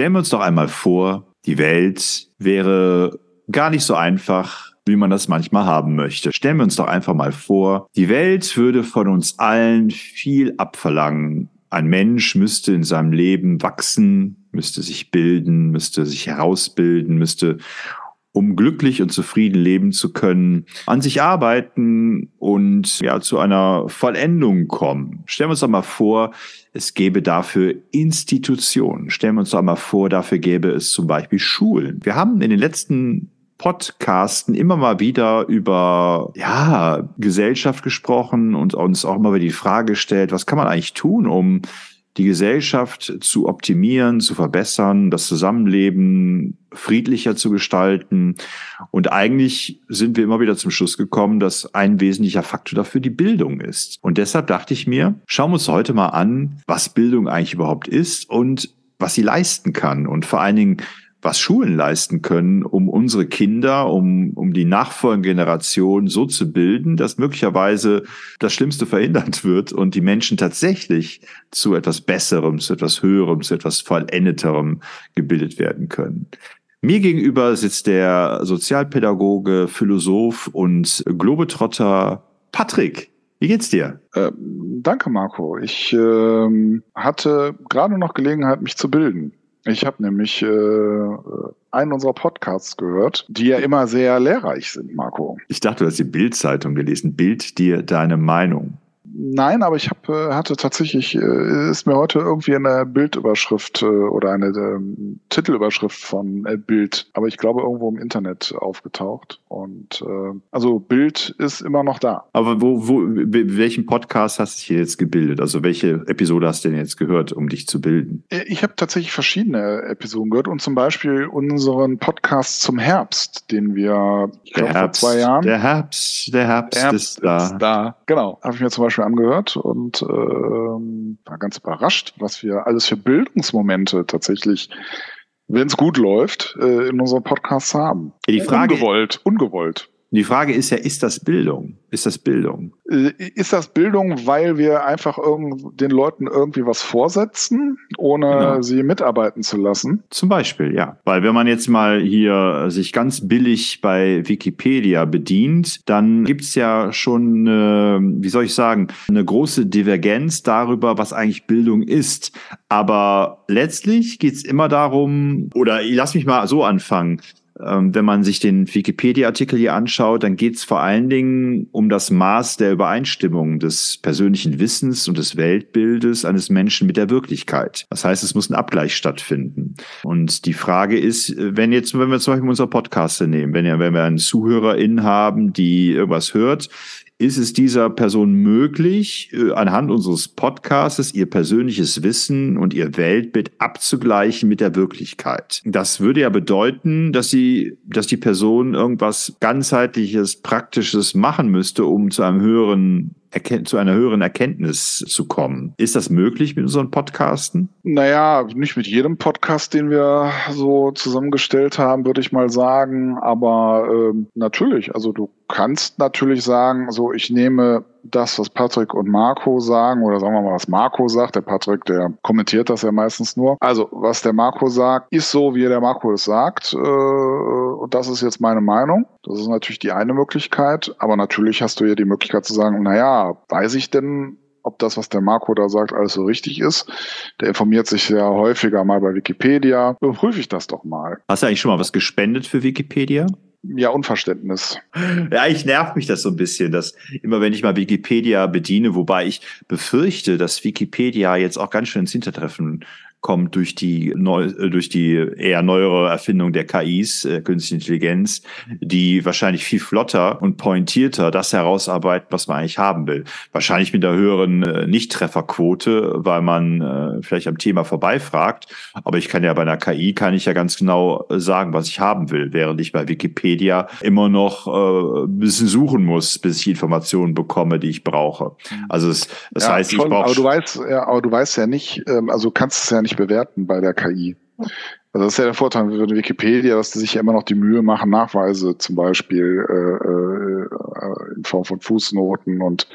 Stellen wir uns doch einmal vor, die Welt wäre gar nicht so einfach, wie man das manchmal haben möchte. Stellen wir uns doch einfach mal vor, die Welt würde von uns allen viel abverlangen. Ein Mensch müsste in seinem Leben wachsen, müsste sich bilden, müsste sich herausbilden, müsste um glücklich und zufrieden leben zu können, an sich arbeiten und ja zu einer Vollendung kommen. Stellen wir uns doch mal vor, es gäbe dafür Institutionen. Stellen wir uns doch mal vor, dafür gäbe es zum Beispiel Schulen. Wir haben in den letzten Podcasten immer mal wieder über ja, Gesellschaft gesprochen und uns auch immer wieder die Frage gestellt, was kann man eigentlich tun, um die Gesellschaft zu optimieren, zu verbessern, das Zusammenleben friedlicher zu gestalten. Und eigentlich sind wir immer wieder zum Schluss gekommen, dass ein wesentlicher Faktor dafür die Bildung ist. Und deshalb dachte ich mir, schauen wir uns heute mal an, was Bildung eigentlich überhaupt ist und was sie leisten kann. Und vor allen Dingen, was Schulen leisten können, um unsere Kinder, um, um die nachfolgende Generation so zu bilden, dass möglicherweise das Schlimmste verhindert wird und die Menschen tatsächlich zu etwas Besserem, zu etwas Höherem, zu etwas Vollendeterem gebildet werden können. Mir gegenüber sitzt der Sozialpädagoge, Philosoph und Globetrotter Patrick. Wie geht's dir? Äh, danke, Marco. Ich äh, hatte gerade noch Gelegenheit, mich zu bilden. Ich habe nämlich äh, einen unserer Podcasts gehört, die ja immer sehr lehrreich sind, Marco. Ich dachte, du hast die Bild-Zeitung gelesen. Bild dir deine Meinung. Nein, aber ich hab, äh, hatte tatsächlich, äh, ist mir heute irgendwie eine Bildüberschrift äh, oder eine äh, Titelüberschrift von Bild, aber ich glaube irgendwo im Internet aufgetaucht. Und äh, also Bild ist immer noch da. Aber wo, wo, welchen Podcast hast du hier jetzt gebildet? Also welche Episode hast du denn jetzt gehört, um dich zu bilden? Ich habe tatsächlich verschiedene Episoden gehört und zum Beispiel unseren Podcast zum Herbst, den wir glaub, vor zwei Jahren. Der Herbst, der Herbst, der Herbst ist, da. ist da. Genau, habe ich mir zum Beispiel angehört und ähm, war ganz überrascht, was wir alles für Bildungsmomente tatsächlich wenn es gut läuft, äh, in unserem Podcast haben. Die Frage, ungewollt, ungewollt. Die Frage ist ja, ist das Bildung? Ist das Bildung? Äh, ist das Bildung, weil wir einfach den Leuten irgendwie was vorsetzen, ohne genau. sie mitarbeiten zu lassen? Zum Beispiel, ja. Weil wenn man jetzt mal hier sich ganz billig bei Wikipedia bedient, dann gibt's ja schon, eine, wie soll ich sagen, eine große Divergenz darüber, was eigentlich Bildung ist. Aber letztlich geht's immer darum, oder lass mich mal so anfangen. Ähm, wenn man sich den Wikipedia-Artikel hier anschaut, dann geht es vor allen Dingen um das Maß der Übereinstimmung des persönlichen Wissens und des Weltbildes eines Menschen mit der Wirklichkeit. Das heißt, es muss ein Abgleich stattfinden. Und die Frage ist, wenn jetzt, wenn wir zum Beispiel unser Podcast nehmen, wenn, ja, wenn wir einen ZuhörerIn haben, die irgendwas hört, ist es dieser Person möglich, äh, anhand unseres Podcasts ihr persönliches Wissen und ihr Weltbild abzugleichen mit der Wirklichkeit. Das würde ja bedeuten, dass sie, dass die Person irgendwas ganzheitliches, praktisches machen müsste, um zu einem höheren zu einer höheren Erkenntnis zu kommen. Ist das möglich mit unseren Podcasten? Naja, nicht mit jedem Podcast, den wir so zusammengestellt haben, würde ich mal sagen. Aber äh, natürlich, also du kannst natürlich sagen, so ich nehme das, was Patrick und Marco sagen, oder sagen wir mal, was Marco sagt. Der Patrick, der kommentiert das ja meistens nur. Also, was der Marco sagt, ist so, wie der Marco es sagt. Äh, und das ist jetzt meine Meinung. Das ist natürlich die eine Möglichkeit. Aber natürlich hast du ja die Möglichkeit zu sagen, naja, weiß ich denn, ob das, was der Marco da sagt, alles so richtig ist. Der informiert sich ja häufiger mal bei Wikipedia. Überprüfe ich das doch mal. Hast du eigentlich schon mal was gespendet für Wikipedia? Ja, Unverständnis. Ja, ich nerv mich das so ein bisschen, dass immer wenn ich mal Wikipedia bediene, wobei ich befürchte, dass Wikipedia jetzt auch ganz schön ins Hintertreffen kommt durch die neu, äh, durch die eher neuere Erfindung der KIs, äh, künstliche Intelligenz, die wahrscheinlich viel flotter und pointierter das herausarbeiten, was man eigentlich haben will. Wahrscheinlich mit der höheren äh, Nichttrefferquote, weil man äh, vielleicht am Thema vorbeifragt. Aber ich kann ja bei einer KI kann ich ja ganz genau äh, sagen, was ich haben will, während ich bei Wikipedia immer noch äh, ein bisschen suchen muss, bis ich Informationen bekomme, die ich brauche. Also es, das ja, heißt, schon, ich brauche. Aber du weißt, ja, aber du weißt ja nicht, ähm, also kannst es ja nicht bewerten bei der KI. Also das ist ja der Vorteil mit Wikipedia, dass die sich ja immer noch die Mühe machen, Nachweise zum Beispiel äh, äh, in Form von Fußnoten und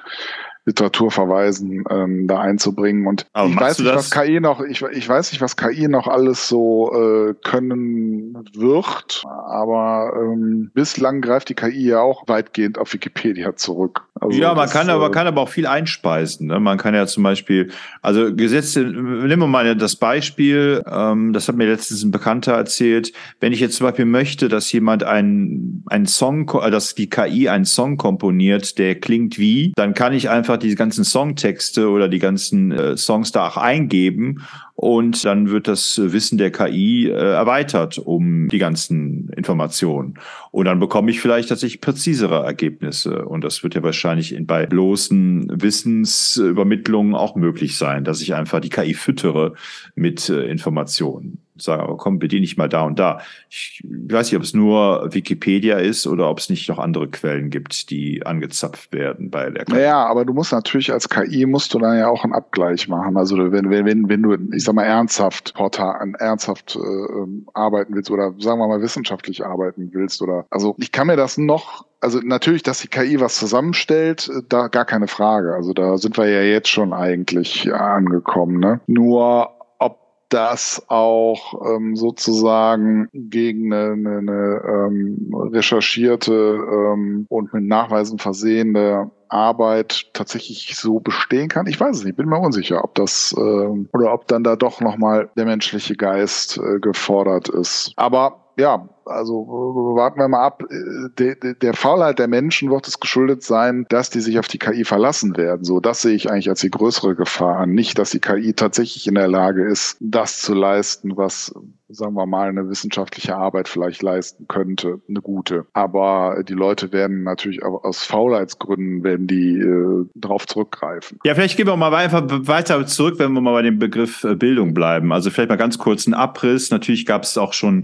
Literaturverweisen ähm, da einzubringen. Und Aber ich weiß nicht, was KI noch, ich, ich weiß nicht, was KI noch alles so äh, können wird, aber ähm, bislang greift die KI ja auch weitgehend auf Wikipedia zurück. Also ja, man das, kann, aber äh, kann aber auch viel einspeisen. Ne? Man kann ja zum Beispiel, also Gesetze, nehmen wir mal das Beispiel, ähm, das hat mir letztens ein Bekannter erzählt, wenn ich jetzt zum Beispiel möchte, dass jemand einen, einen Song, äh, dass die KI einen Song komponiert, der klingt wie, dann kann ich einfach die ganzen Songtexte oder die ganzen äh, Songs da auch eingeben und dann wird das Wissen der KI äh, erweitert um die ganzen Informationen. Und dann bekomme ich vielleicht tatsächlich präzisere Ergebnisse. Und das wird ja wahrscheinlich in, bei bloßen Wissensübermittlungen auch möglich sein, dass ich einfach die KI füttere mit äh, Informationen. Sage, aber komm, bediene ich mal da und da. Ich weiß nicht, ob es nur Wikipedia ist oder ob es nicht noch andere Quellen gibt, die angezapft werden bei der KI. Naja, aber du musst natürlich als KI musst du dann ja auch einen Abgleich machen. Also wenn, wenn, wenn, wenn du, ich sag mal, ernsthaft Portal, ernsthaft äh, arbeiten willst oder sagen wir mal wissenschaftlich arbeiten willst oder also ich kann mir das noch also natürlich, dass die KI was zusammenstellt, äh, da gar keine Frage. Also da sind wir ja jetzt schon eigentlich angekommen. Ne? Nur das auch ähm, sozusagen gegen eine, eine, eine ähm, recherchierte ähm, und mit Nachweisen versehene Arbeit tatsächlich so bestehen kann. Ich weiß es nicht, bin mir unsicher, ob das ähm, oder ob dann da doch nochmal der menschliche Geist äh, gefordert ist. Aber ja, also warten wir mal ab. Der, der Faulheit der Menschen wird es geschuldet sein, dass die sich auf die KI verlassen werden. So, das sehe ich eigentlich als die größere Gefahr an. Nicht, dass die KI tatsächlich in der Lage ist, das zu leisten, was sagen wir mal, eine wissenschaftliche Arbeit vielleicht leisten könnte, eine gute. Aber die Leute werden natürlich aus Faulheitsgründen werden die äh, drauf zurückgreifen. Ja, vielleicht gehen wir mal einfach weiter zurück, wenn wir mal bei dem Begriff äh, Bildung bleiben. Also vielleicht mal ganz kurz einen Abriss. Natürlich gab es auch schon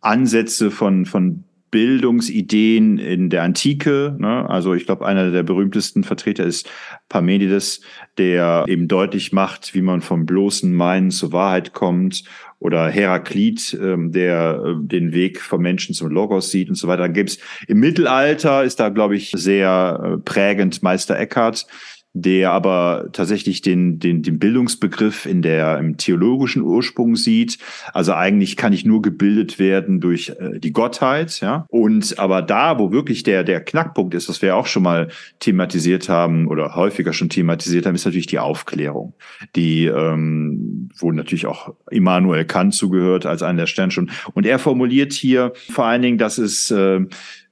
Ansätze von, von Bildungsideen in der Antike. Ne? Also ich glaube, einer der berühmtesten Vertreter ist Parmenides, der eben deutlich macht, wie man vom bloßen Meinen zur Wahrheit kommt. Oder Heraklit, ähm, der äh, den Weg vom Menschen zum Logos sieht und so weiter. Dann gibt's im Mittelalter ist da, glaube ich, sehr äh, prägend Meister Eckhart, der aber tatsächlich den, den, den Bildungsbegriff in der, im theologischen Ursprung sieht. Also eigentlich kann ich nur gebildet werden durch äh, die Gottheit, ja. Und aber da, wo wirklich der, der Knackpunkt ist, was wir auch schon mal thematisiert haben oder häufiger schon thematisiert haben, ist natürlich die Aufklärung. Die, ähm, wo natürlich auch Immanuel Kant zugehört als einer der Sternstunden. Und er formuliert hier vor allen Dingen, dass es äh,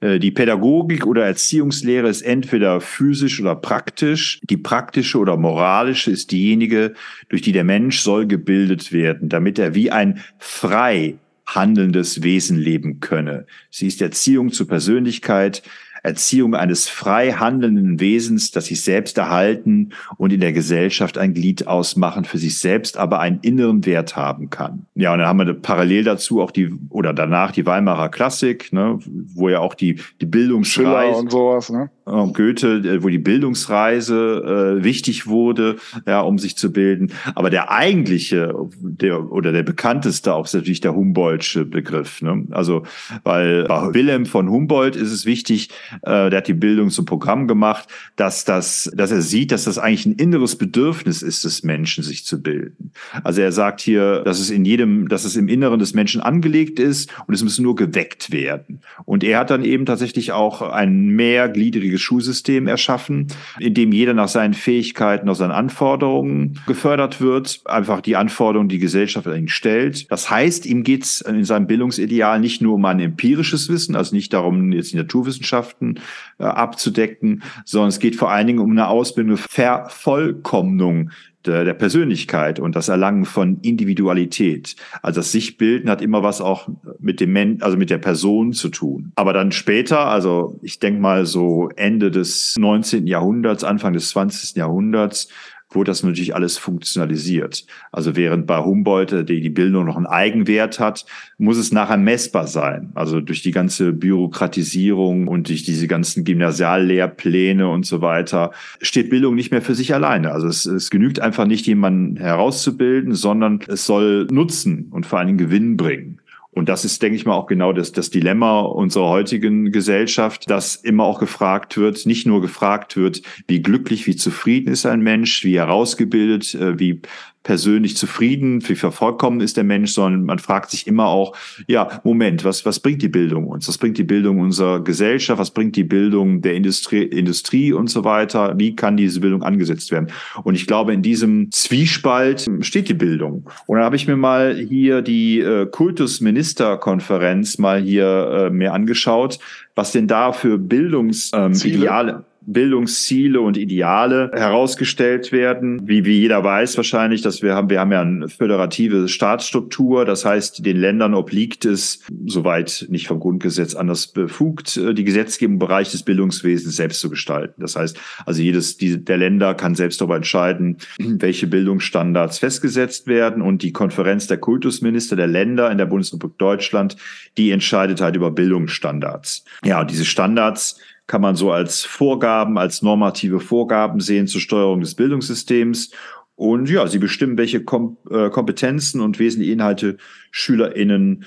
die Pädagogik oder Erziehungslehre ist entweder physisch oder praktisch. Die praktische oder moralische ist diejenige, durch die der Mensch soll gebildet werden, damit er wie ein frei handelndes Wesen leben könne. Sie ist Erziehung zur Persönlichkeit, Erziehung eines frei handelnden Wesens, das sich selbst erhalten und in der Gesellschaft ein Glied ausmachen, für sich selbst aber einen inneren Wert haben kann. Ja, und dann haben wir parallel dazu auch die, oder danach die Weimarer Klassik, ne, wo ja auch die, die Bildungsreise und sowas, ne? Goethe, wo die Bildungsreise äh, wichtig wurde, ja, um sich zu bilden. Aber der eigentliche, der oder der bekannteste auch ist natürlich der Humboldtsche Begriff. Ne? Also, weil bei Wilhelm von Humboldt ist es wichtig, äh, der hat die Bildung zum Programm gemacht, dass das, dass er sieht, dass das eigentlich ein inneres Bedürfnis ist des Menschen, sich zu bilden. Also er sagt hier, dass es in jedem, dass es im Inneren des Menschen angelegt ist und es muss nur geweckt werden. Und er hat dann eben tatsächlich auch ein mehrgliedriges Schulsystem erschaffen, in dem jeder nach seinen Fähigkeiten, nach seinen Anforderungen gefördert wird, einfach die Anforderungen, die Gesellschaft an ihn stellt. Das heißt, ihm geht es in seinem Bildungsideal nicht nur um ein empirisches Wissen, also nicht darum, jetzt die Naturwissenschaften äh, abzudecken, sondern es geht vor allen Dingen um eine Ausbildung, Vervollkommnung der, der Persönlichkeit und das Erlangen von Individualität. Also das Sichtbilden hat immer was auch mit dem Men also mit der Person zu tun. Aber dann später, also ich denke mal so Ende des 19. Jahrhunderts, Anfang des 20. Jahrhunderts, wurde das natürlich alles funktionalisiert. Also während bei Humboldt äh, die, die Bildung noch einen Eigenwert hat, muss es nachher messbar sein. Also durch die ganze Bürokratisierung und durch diese ganzen Gymnasiallehrpläne und so weiter steht Bildung nicht mehr für sich alleine. Also es, es genügt einfach nicht, jemanden herauszubilden, sondern es soll Nutzen und vor allen Dingen Gewinn bringen. Und das ist, denke ich mal, auch genau das, das Dilemma unserer heutigen Gesellschaft, dass immer auch gefragt wird, nicht nur gefragt wird, wie glücklich, wie zufrieden ist ein Mensch, wie herausgebildet, äh, wie persönlich zufrieden, wie vervollkommen ist der Mensch, sondern man fragt sich immer auch, ja, Moment, was, was bringt die Bildung uns? Was bringt die Bildung unserer Gesellschaft? Was bringt die Bildung der Industrie, Industrie und so weiter? Wie kann diese Bildung angesetzt werden? Und ich glaube, in diesem Zwiespalt steht die Bildung. Und dann habe ich mir mal hier die äh, Kultusministerkonferenz mal hier äh, mir angeschaut, was denn da für Bildungsideale ähm, Bildungsziele und Ideale herausgestellt werden. Wie, wie jeder weiß wahrscheinlich, dass wir haben, wir haben ja eine föderative Staatsstruktur. Das heißt, den Ländern obliegt es, soweit nicht vom Grundgesetz anders befugt, äh, die Gesetzgebung im Bereich des Bildungswesens selbst zu gestalten. Das heißt, also jedes die, der Länder kann selbst darüber entscheiden, welche Bildungsstandards festgesetzt werden. Und die Konferenz der Kultusminister der Länder in der Bundesrepublik Deutschland, die entscheidet halt über Bildungsstandards. Ja, diese Standards kann man so als Vorgaben, als normative Vorgaben sehen zur Steuerung des Bildungssystems. Und ja, sie bestimmen, welche äh, Kompetenzen und wesentliche Inhalte SchülerInnen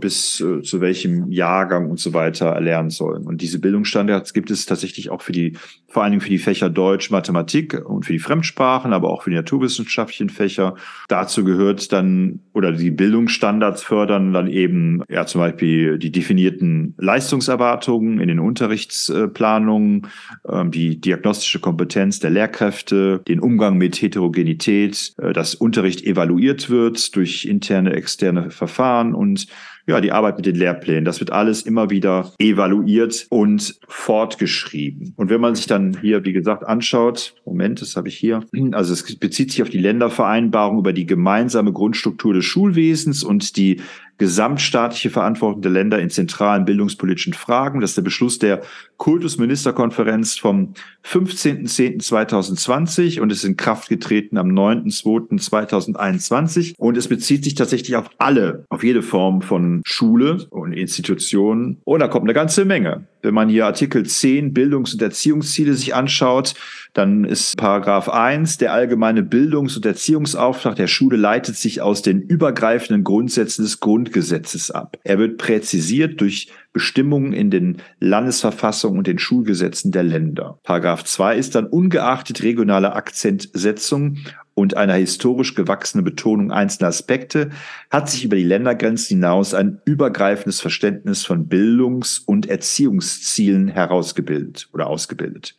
bis äh, zu welchem Jahrgang und so weiter erlernen sollen. Und diese Bildungsstandards gibt es tatsächlich auch für die, vor allen Dingen für die Fächer Deutsch, Mathematik und für die Fremdsprachen, aber auch für die naturwissenschaftlichen Fächer. Dazu gehört dann, oder die Bildungsstandards fördern dann eben, ja, zum Beispiel die definierten Leistungserwartungen in den Unterrichtsplanungen, ähm, die diagnostische Kompetenz der Lehrkräfte, den Umgang mit Heterogenität, äh, dass Unterricht evaluiert wird durch interne, externe Verfahren und ja, die Arbeit mit den Lehrplänen. Das wird alles immer wieder evaluiert und fortgeschrieben. Und wenn man sich dann hier, wie gesagt, anschaut, Moment, das habe ich hier, also es bezieht sich auf die Ländervereinbarung über die gemeinsame Grundstruktur des Schulwesens und die gesamtstaatliche Verantwortung der Länder in zentralen bildungspolitischen Fragen. Das ist der Beschluss der Kultusministerkonferenz vom 15.10.2020 und ist in Kraft getreten am 9.2.2021. Und es bezieht sich tatsächlich auf alle, auf jede Form von Schule und Institutionen. Und da kommt eine ganze Menge. Wenn man hier Artikel 10 Bildungs- und Erziehungsziele sich anschaut, dann ist Paragraph 1, der allgemeine Bildungs- und Erziehungsauftrag der Schule leitet sich aus den übergreifenden Grundsätzen des Grundgesetzes ab. Er wird präzisiert durch Bestimmungen in den Landesverfassungen und den Schulgesetzen der Länder. Paragraph 2 ist dann ungeachtet regionaler Akzentsetzung und einer historisch gewachsenen Betonung einzelner Aspekte hat sich über die Ländergrenzen hinaus ein übergreifendes Verständnis von Bildungs- und Erziehungszielen herausgebildet oder ausgebildet.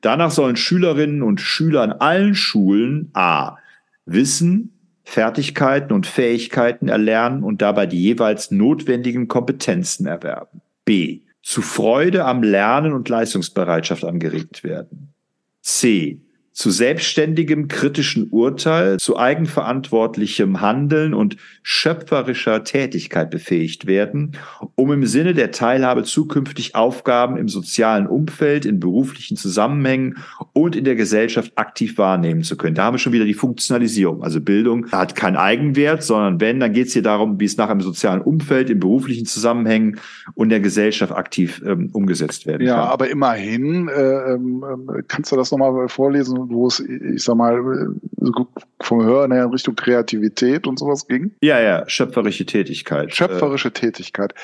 Danach sollen Schülerinnen und Schüler an allen Schulen a. Wissen, Fertigkeiten und Fähigkeiten erlernen und dabei die jeweils notwendigen Kompetenzen erwerben. b. Zu Freude am Lernen und Leistungsbereitschaft angeregt werden. c zu selbstständigem kritischen Urteil, zu eigenverantwortlichem Handeln und schöpferischer Tätigkeit befähigt werden, um im Sinne der Teilhabe zukünftig Aufgaben im sozialen Umfeld, in beruflichen Zusammenhängen und in der Gesellschaft aktiv wahrnehmen zu können. Da haben wir schon wieder die Funktionalisierung. Also Bildung hat keinen Eigenwert, sondern wenn, dann geht es hier darum, wie es nachher im sozialen Umfeld, in beruflichen Zusammenhängen und der Gesellschaft aktiv ähm, umgesetzt werden ja, kann. Ja, aber immerhin, äh, äh, kannst du das nochmal vorlesen? Wo es, ich sag mal, vom Hören her in Richtung Kreativität und sowas ging? Ja, ja, schöpferische Tätigkeit. Schöpferische äh, Tätigkeit.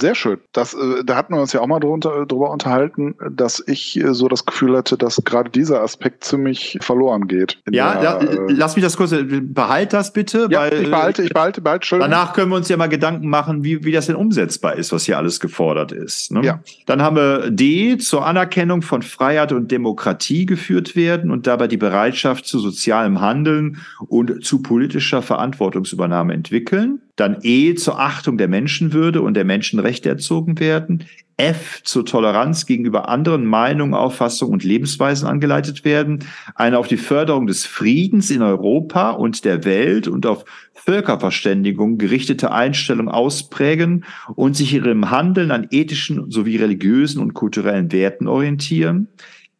Sehr schön. Das, äh, da hatten wir uns ja auch mal drunter, drüber unterhalten, dass ich äh, so das Gefühl hatte, dass gerade dieser Aspekt ziemlich verloren geht. Ja, der, ja äh, lass mich das kurz, behalt das bitte. Ja, weil, ich behalte, ich behalte, behalte schön. Danach können wir uns ja mal Gedanken machen, wie, wie das denn umsetzbar ist, was hier alles gefordert ist. Ne? Ja. Dann haben wir D, zur Anerkennung von Freiheit und Demokratie geführt werden und dabei die Bereitschaft zu sozialem Handeln und zu politischer Verantwortungsübernahme entwickeln dann E zur Achtung der Menschenwürde und der Menschenrechte erzogen werden, F zur Toleranz gegenüber anderen Meinungen, Auffassungen und Lebensweisen angeleitet werden, eine auf die Förderung des Friedens in Europa und der Welt und auf Völkerverständigung gerichtete Einstellung ausprägen und sich ihrem Handeln an ethischen sowie religiösen und kulturellen Werten orientieren,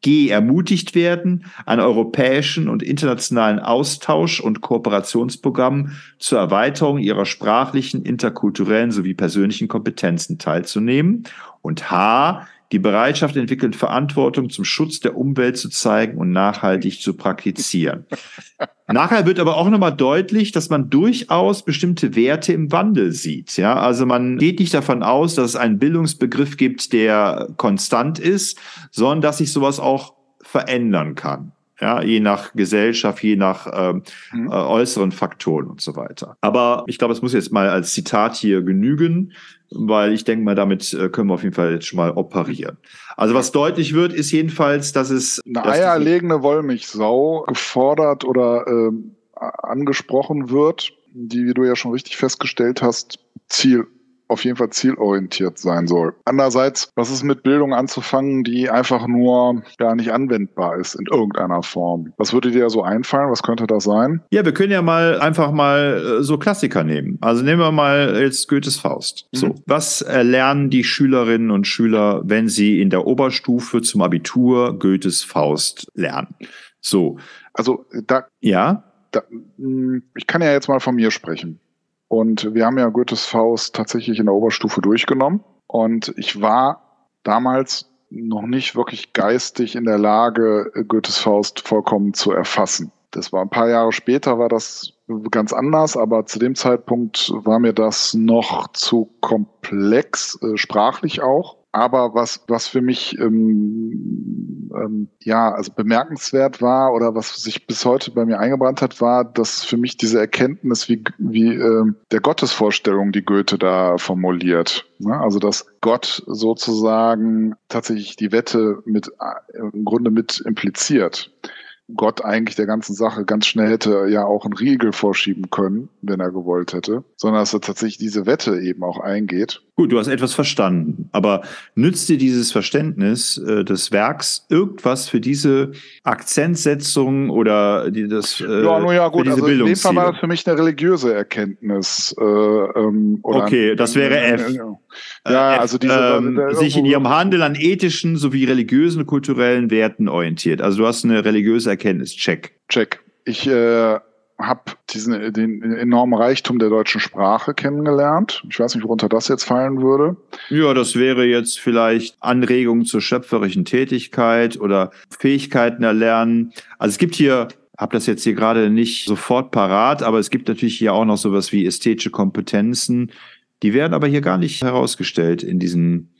G ermutigt werden, an europäischen und internationalen Austausch- und Kooperationsprogrammen zur Erweiterung ihrer sprachlichen, interkulturellen sowie persönlichen Kompetenzen teilzunehmen. Und H die Bereitschaft entwickeln, Verantwortung zum Schutz der Umwelt zu zeigen und nachhaltig zu praktizieren. Nachher wird aber auch nochmal deutlich, dass man durchaus bestimmte Werte im Wandel sieht. Ja, also man geht nicht davon aus, dass es einen Bildungsbegriff gibt, der konstant ist, sondern dass sich sowas auch verändern kann ja, je nach Gesellschaft, je nach ähm, mhm. äh, äußeren Faktoren und so weiter. Aber ich glaube, es muss jetzt mal als Zitat hier genügen, weil ich denke mal, damit äh, können wir auf jeden Fall jetzt schon mal operieren. Also was deutlich wird, ist jedenfalls, dass es eine eierlegende Wollmilchsau gefordert oder äh, angesprochen wird, die, wie du ja schon richtig festgestellt hast, Ziel auf jeden Fall zielorientiert sein soll. Andererseits, was ist mit Bildung anzufangen, die einfach nur gar nicht anwendbar ist in irgendeiner Form? Was würde dir so einfallen? Was könnte das sein? Ja, wir können ja mal einfach mal äh, so Klassiker nehmen. Also nehmen wir mal jetzt Goethes Faust. Mhm. So, was lernen die Schülerinnen und Schüler, wenn sie in der Oberstufe zum Abitur Goethes Faust lernen? So. Also da. Ja. Da, hm, ich kann ja jetzt mal von mir sprechen. Und wir haben ja Goethes Faust tatsächlich in der Oberstufe durchgenommen. Und ich war damals noch nicht wirklich geistig in der Lage, Goethes Faust vollkommen zu erfassen. Das war ein paar Jahre später, war das ganz anders, aber zu dem Zeitpunkt war mir das noch zu komplex, äh, sprachlich auch. Aber was, was für mich ähm, ähm, ja also bemerkenswert war oder was sich bis heute bei mir eingebrannt hat, war, dass für mich diese Erkenntnis, wie, wie äh, der Gottesvorstellung, die Goethe da formuliert. Ne? Also dass Gott sozusagen tatsächlich die Wette mit äh, im Grunde mit impliziert. Gott eigentlich der ganzen Sache ganz schnell hätte ja auch einen Riegel vorschieben können, wenn er gewollt hätte, sondern dass er tatsächlich diese Wette eben auch eingeht. Gut, du hast etwas verstanden, aber nützt dir dieses Verständnis äh, des Werks irgendwas für diese Akzentsetzung oder die, das äh, Ja, nun ja, gut, also in dem Fall war das für mich eine religiöse Erkenntnis. Äh, ähm, okay, das wäre F. Ja, äh, also diese ähm, sich in ihrem Handel an ethischen sowie religiösen und kulturellen Werten orientiert. Also du hast eine religiöse Erkenntnis. Check. Check. Ich äh, habe diesen den enormen Reichtum der deutschen Sprache kennengelernt. Ich weiß nicht, worunter das jetzt fallen würde. Ja, das wäre jetzt vielleicht Anregung zur schöpferischen Tätigkeit oder Fähigkeiten erlernen. Also es gibt hier habe das jetzt hier gerade nicht sofort parat, aber es gibt natürlich hier auch noch sowas wie ästhetische Kompetenzen. Die werden aber hier gar nicht herausgestellt in diesen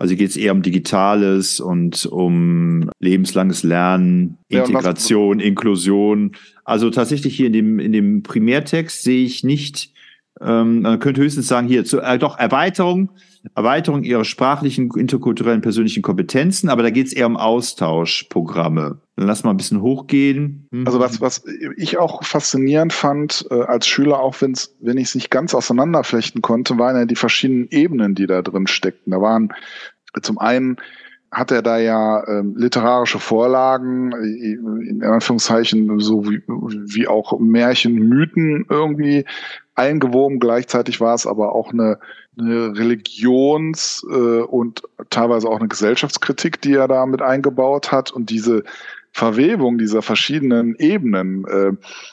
also geht es eher um Digitales und um lebenslanges Lernen, Integration, ja, Inklusion. Also tatsächlich hier in dem, in dem Primärtext sehe ich nicht, ähm, man könnte höchstens sagen, hier, zu, äh, doch Erweiterung, Erweiterung ihrer sprachlichen, interkulturellen, persönlichen Kompetenzen, aber da geht es eher um Austauschprogramme. Dann lass mal ein bisschen hochgehen. Mhm. Also was, was ich auch faszinierend fand äh, als Schüler, auch wenn's, wenn ich es nicht ganz auseinanderflechten konnte, waren ja die verschiedenen Ebenen, die da drin steckten. Da waren zum einen hat er da ja ähm, literarische Vorlagen, äh, in Anführungszeichen, so wie, wie auch Märchen, Mythen irgendwie eingewoben. Gleichzeitig war es aber auch eine, eine Religions- äh, und teilweise auch eine Gesellschaftskritik, die er da mit eingebaut hat. Und diese Verwebung dieser verschiedenen Ebenen, äh,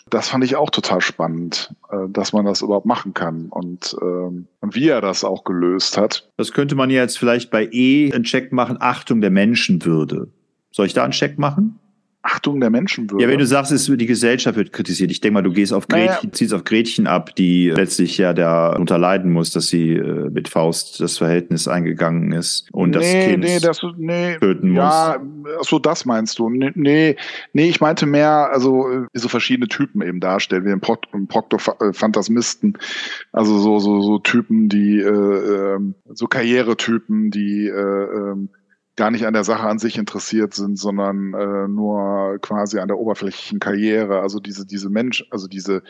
das fand ich auch total spannend, äh, dass man das überhaupt machen kann und, äh, und wie er das auch gelöst hat. Das könnte man ja jetzt vielleicht bei E einen Check machen, Achtung der Menschenwürde. Soll ich da einen Check machen? Achtung der Menschenwürde. Ja, wenn du sagst, es, die Gesellschaft wird kritisiert. Ich denke mal, du gehst auf Gretchen, naja. ziehst auf Gretchen ab, die letztlich ja darunter leiden muss, dass sie äh, mit Faust das Verhältnis eingegangen ist und nee, das Kind nee, das, nee, töten muss. Ja, so das meinst du. Nee, nee, nee, ich meinte mehr, also äh, so verschiedene Typen eben darstellen, wie im, Pro im Phantasmisten. Also so, so, so Typen, die äh, ähm, so Karrieretypen, die äh, ähm, gar nicht an der Sache an sich interessiert sind, sondern äh, nur quasi an der oberflächlichen Karriere. Also diese, diese Mensch, also diese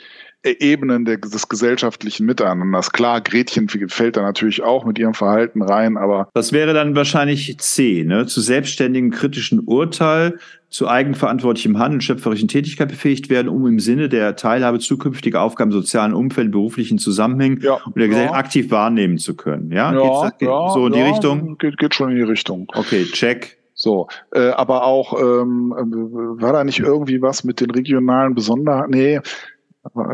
Ebenen der, des gesellschaftlichen Miteinanders. Klar, Gretchen fällt da natürlich auch mit ihrem Verhalten rein, aber. Das wäre dann wahrscheinlich C, ne? Zu selbstständigen kritischen Urteil, zu eigenverantwortlichem Handeln, schöpferischen Tätigkeit befähigt werden, um im Sinne der Teilhabe zukünftiger Aufgaben sozialen Umfeld, beruflichen Zusammenhängen ja, und der Gesellschaft aktiv wahrnehmen zu können. Ja, ja, Geht's, ja so in die Richtung? Geht, geht schon in die Richtung. Okay, check. So, äh, aber auch ähm, äh, war da nicht irgendwie was mit den regionalen Besonderheiten? Nee,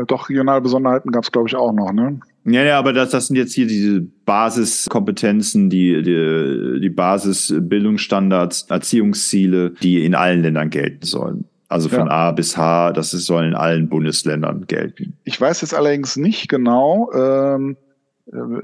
doch regionale Besonderheiten gab es, glaube ich, auch noch, ne? Ja, ja, aber das, das sind jetzt hier diese Basiskompetenzen, die, die, die Basisbildungsstandards, Erziehungsziele, die in allen Ländern gelten sollen. Also von ja. A bis H, das soll in allen Bundesländern gelten. Ich weiß jetzt allerdings nicht genau, ähm, äh,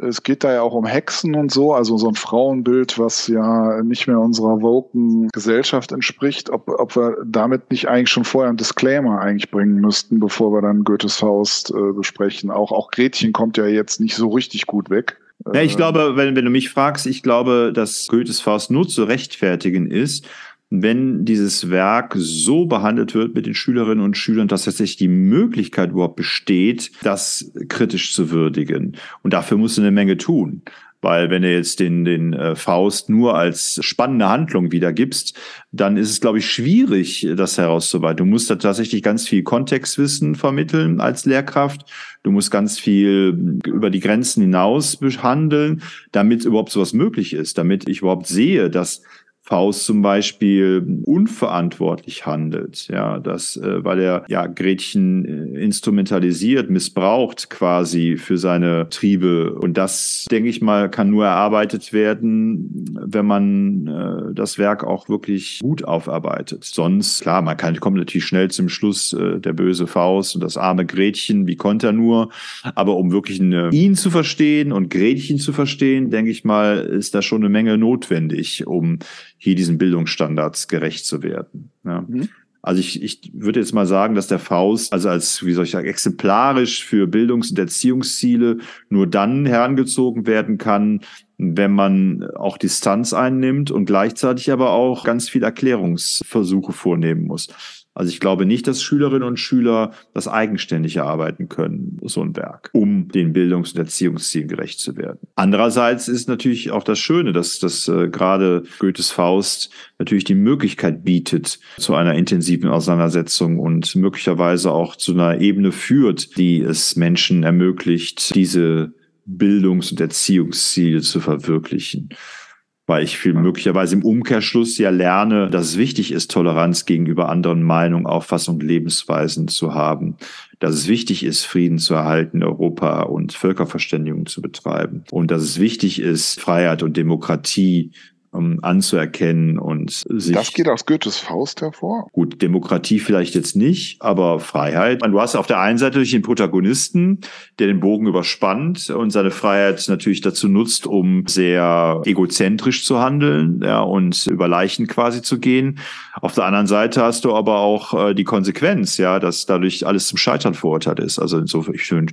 es geht da ja auch um Hexen und so, also so ein Frauenbild, was ja nicht mehr unserer woken Gesellschaft entspricht, ob, ob wir damit nicht eigentlich schon vorher einen Disclaimer eigentlich bringen müssten, bevor wir dann Goethes Faust äh, besprechen. Auch, auch Gretchen kommt ja jetzt nicht so richtig gut weg. Ja, ich glaube, wenn, wenn du mich fragst, ich glaube, dass Goethes Faust nur zu rechtfertigen ist, wenn dieses Werk so behandelt wird mit den Schülerinnen und Schülern, dass tatsächlich die Möglichkeit überhaupt besteht, das kritisch zu würdigen. Und dafür musst du eine Menge tun. Weil wenn du jetzt den, den äh, Faust nur als spannende Handlung wiedergibst, dann ist es, glaube ich, schwierig, das herauszuarbeiten. Du musst da tatsächlich ganz viel Kontextwissen vermitteln als Lehrkraft. Du musst ganz viel über die Grenzen hinaus behandeln, damit überhaupt sowas möglich ist, damit ich überhaupt sehe, dass Faust zum Beispiel unverantwortlich handelt, ja, das, äh, weil er ja Gretchen äh, instrumentalisiert, missbraucht quasi für seine Triebe. Und das, denke ich mal, kann nur erarbeitet werden, wenn man äh, das Werk auch wirklich gut aufarbeitet. Sonst, klar, man kann, kommt natürlich schnell zum Schluss, äh, der böse Faust und das arme Gretchen, wie konnte er nur? Aber um wirklich eine, ihn zu verstehen und Gretchen zu verstehen, denke ich mal, ist da schon eine Menge notwendig, um hier diesen Bildungsstandards gerecht zu werden. Ja. Mhm. Also ich, ich würde jetzt mal sagen, dass der Faust, also als, wie soll ich sagen, exemplarisch für Bildungs- und Erziehungsziele nur dann herangezogen werden kann, wenn man auch Distanz einnimmt und gleichzeitig aber auch ganz viel Erklärungsversuche vornehmen muss. Also ich glaube nicht, dass Schülerinnen und Schüler das eigenständig erarbeiten können, so ein Werk, um den Bildungs- und Erziehungszielen gerecht zu werden. Andererseits ist natürlich auch das Schöne, dass, dass äh, gerade Goethes Faust natürlich die Möglichkeit bietet zu einer intensiven Auseinandersetzung und möglicherweise auch zu einer Ebene führt, die es Menschen ermöglicht, diese Bildungs- und Erziehungsziele zu verwirklichen weil ich viel möglicherweise im Umkehrschluss ja lerne, dass es wichtig ist, Toleranz gegenüber anderen Meinungen, Auffassungen, Lebensweisen zu haben, dass es wichtig ist, Frieden zu erhalten in Europa und Völkerverständigung zu betreiben. Und dass es wichtig ist, Freiheit und Demokratie um anzuerkennen und sich. Das geht aus Goethes Faust hervor. Gut, Demokratie vielleicht jetzt nicht, aber Freiheit. Du hast auf der einen Seite durch den Protagonisten, der den Bogen überspannt und seine Freiheit natürlich dazu nutzt, um sehr egozentrisch zu handeln, ja, und über Leichen quasi zu gehen. Auf der anderen Seite hast du aber auch äh, die Konsequenz, ja, dass dadurch alles zum Scheitern verurteilt ist. Also insofern, ich finde,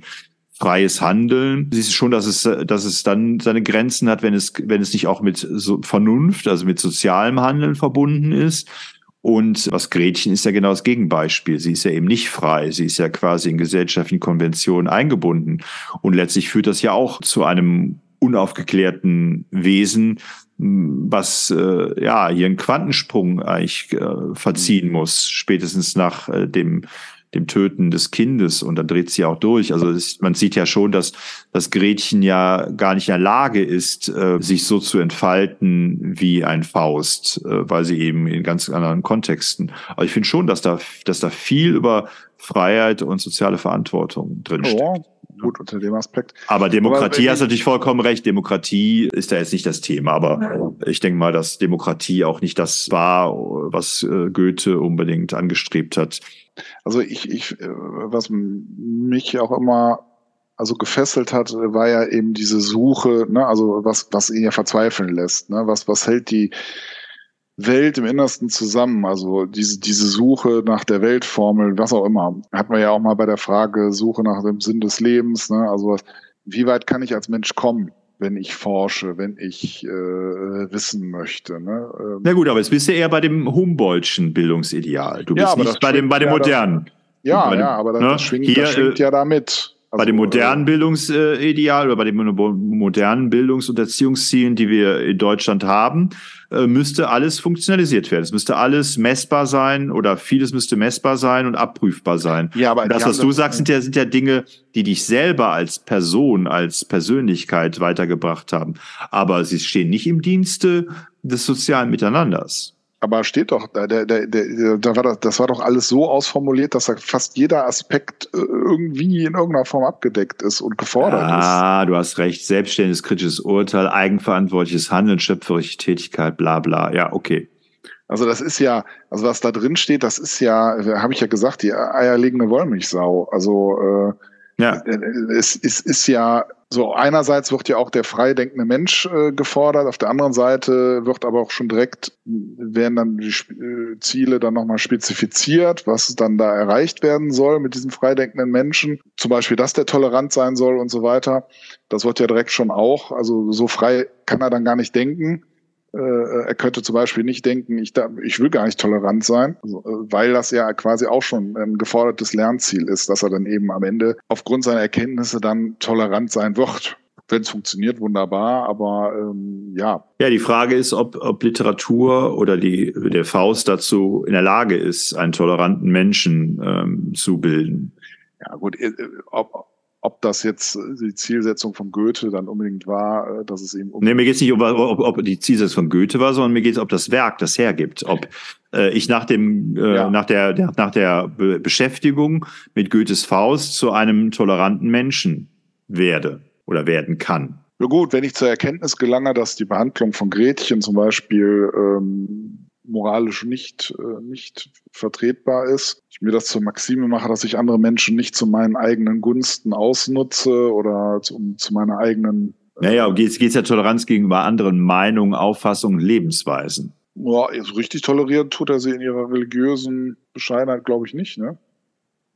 freies Handeln. Siehst du schon, dass es, dass es dann seine Grenzen hat, wenn es, wenn es nicht auch mit so Vernunft, also mit sozialem Handeln verbunden ist. Und was Gretchen ist ja genau das Gegenbeispiel. Sie ist ja eben nicht frei. Sie ist ja quasi in gesellschaftlichen Konventionen eingebunden. Und letztlich führt das ja auch zu einem unaufgeklärten Wesen, was äh, ja hier einen Quantensprung eigentlich äh, verziehen muss, spätestens nach äh, dem dem Töten des Kindes und dann dreht sie auch durch. Also es, man sieht ja schon, dass das Gretchen ja gar nicht in der Lage ist, äh, sich so zu entfalten wie ein Faust, äh, weil sie eben in ganz anderen Kontexten. Aber ich finde schon, dass da, dass da viel über Freiheit und soziale Verantwortung drinsteht. Ja, gut unter dem Aspekt. Aber Demokratie aber hast natürlich vollkommen recht. Demokratie ist da jetzt nicht das Thema, aber ich denke mal, dass Demokratie auch nicht das war, was äh, Goethe unbedingt angestrebt hat. Also ich, ich, äh, was mich auch immer also gefesselt hat, war ja eben diese Suche, ne, also was, was ihn ja verzweifeln lässt, ne, was, was hält die Welt im Innersten zusammen, also diese, diese Suche nach der Weltformel, was auch immer. Hat man ja auch mal bei der Frage Suche nach dem Sinn des Lebens, ne, also wie weit kann ich als Mensch kommen? Wenn ich forsche, wenn ich äh, wissen möchte. Ne? Ähm, Na gut, aber jetzt bist du eher bei dem Humboldtschen Bildungsideal. Du bist ja, nicht bei dem, bei dem modernen. Ja, ja, aber das, ne? schwingt, Hier, das schwingt ja damit. Also, bei dem modernen äh, Bildungsideal oder bei den modernen Bildungs- und Erziehungszielen, die wir in Deutschland haben, äh, müsste alles funktionalisiert werden. Es müsste alles messbar sein oder vieles müsste messbar sein und abprüfbar sein. Ja, aber das, was du sagst, sind ja, sind ja Dinge, die dich selber als Person, als Persönlichkeit weitergebracht haben. Aber sie stehen nicht im Dienste des sozialen Miteinanders. Aber steht doch, da, da, da, da war das, das war doch alles so ausformuliert, dass da fast jeder Aspekt äh, irgendwie in irgendeiner Form abgedeckt ist und gefordert ah, ist. Ah, du hast recht. Selbstständiges kritisches Urteil, eigenverantwortliches Handeln, schöpferische Tätigkeit, bla bla. Ja, okay. Also das ist ja, also was da drin steht, das ist ja, habe ich ja gesagt, die eierlegende Wollmilchsau. Also äh, ja. es, es ist ja so, einerseits wird ja auch der freidenkende Mensch äh, gefordert, auf der anderen Seite wird aber auch schon direkt, werden dann die äh, Ziele dann nochmal spezifiziert, was dann da erreicht werden soll mit diesem freidenkenden Menschen. Zum Beispiel, dass der tolerant sein soll und so weiter. Das wird ja direkt schon auch, also so frei kann er dann gar nicht denken. Äh, er könnte zum Beispiel nicht denken, ich, da, ich will gar nicht tolerant sein, also, äh, weil das ja quasi auch schon ein gefordertes Lernziel ist, dass er dann eben am Ende aufgrund seiner Erkenntnisse dann tolerant sein wird. Wenn es funktioniert, wunderbar, aber ähm, ja. Ja, die Frage ist, ob, ob Literatur oder die, der Faust dazu in der Lage ist, einen toleranten Menschen ähm, zu bilden. Ja, gut, äh, ob, ob das jetzt äh, die Zielsetzung von Goethe dann unbedingt war, äh, dass es eben um. Nee, mir geht es nicht um, ob, ob die Zielsetzung von Goethe war, sondern mir geht es, ob das Werk das hergibt. Ob äh, ich nach dem, äh, ja. nach der, der, nach der Be Beschäftigung mit Goethes Faust zu einem toleranten Menschen werde oder werden kann. Ja gut, wenn ich zur Erkenntnis gelange, dass die Behandlung von Gretchen zum Beispiel ähm, moralisch nicht, äh, nicht vertretbar ist. Ich mir das zur Maxime mache, dass ich andere Menschen nicht zu meinen eigenen Gunsten ausnutze oder zu, zu meiner eigenen. Äh, naja, geht es ja Toleranz gegenüber anderen Meinungen, Auffassungen, Lebensweisen. Ja, so richtig tolerieren tut er sie in ihrer religiösen Bescheidenheit, glaube ich, nicht, ne?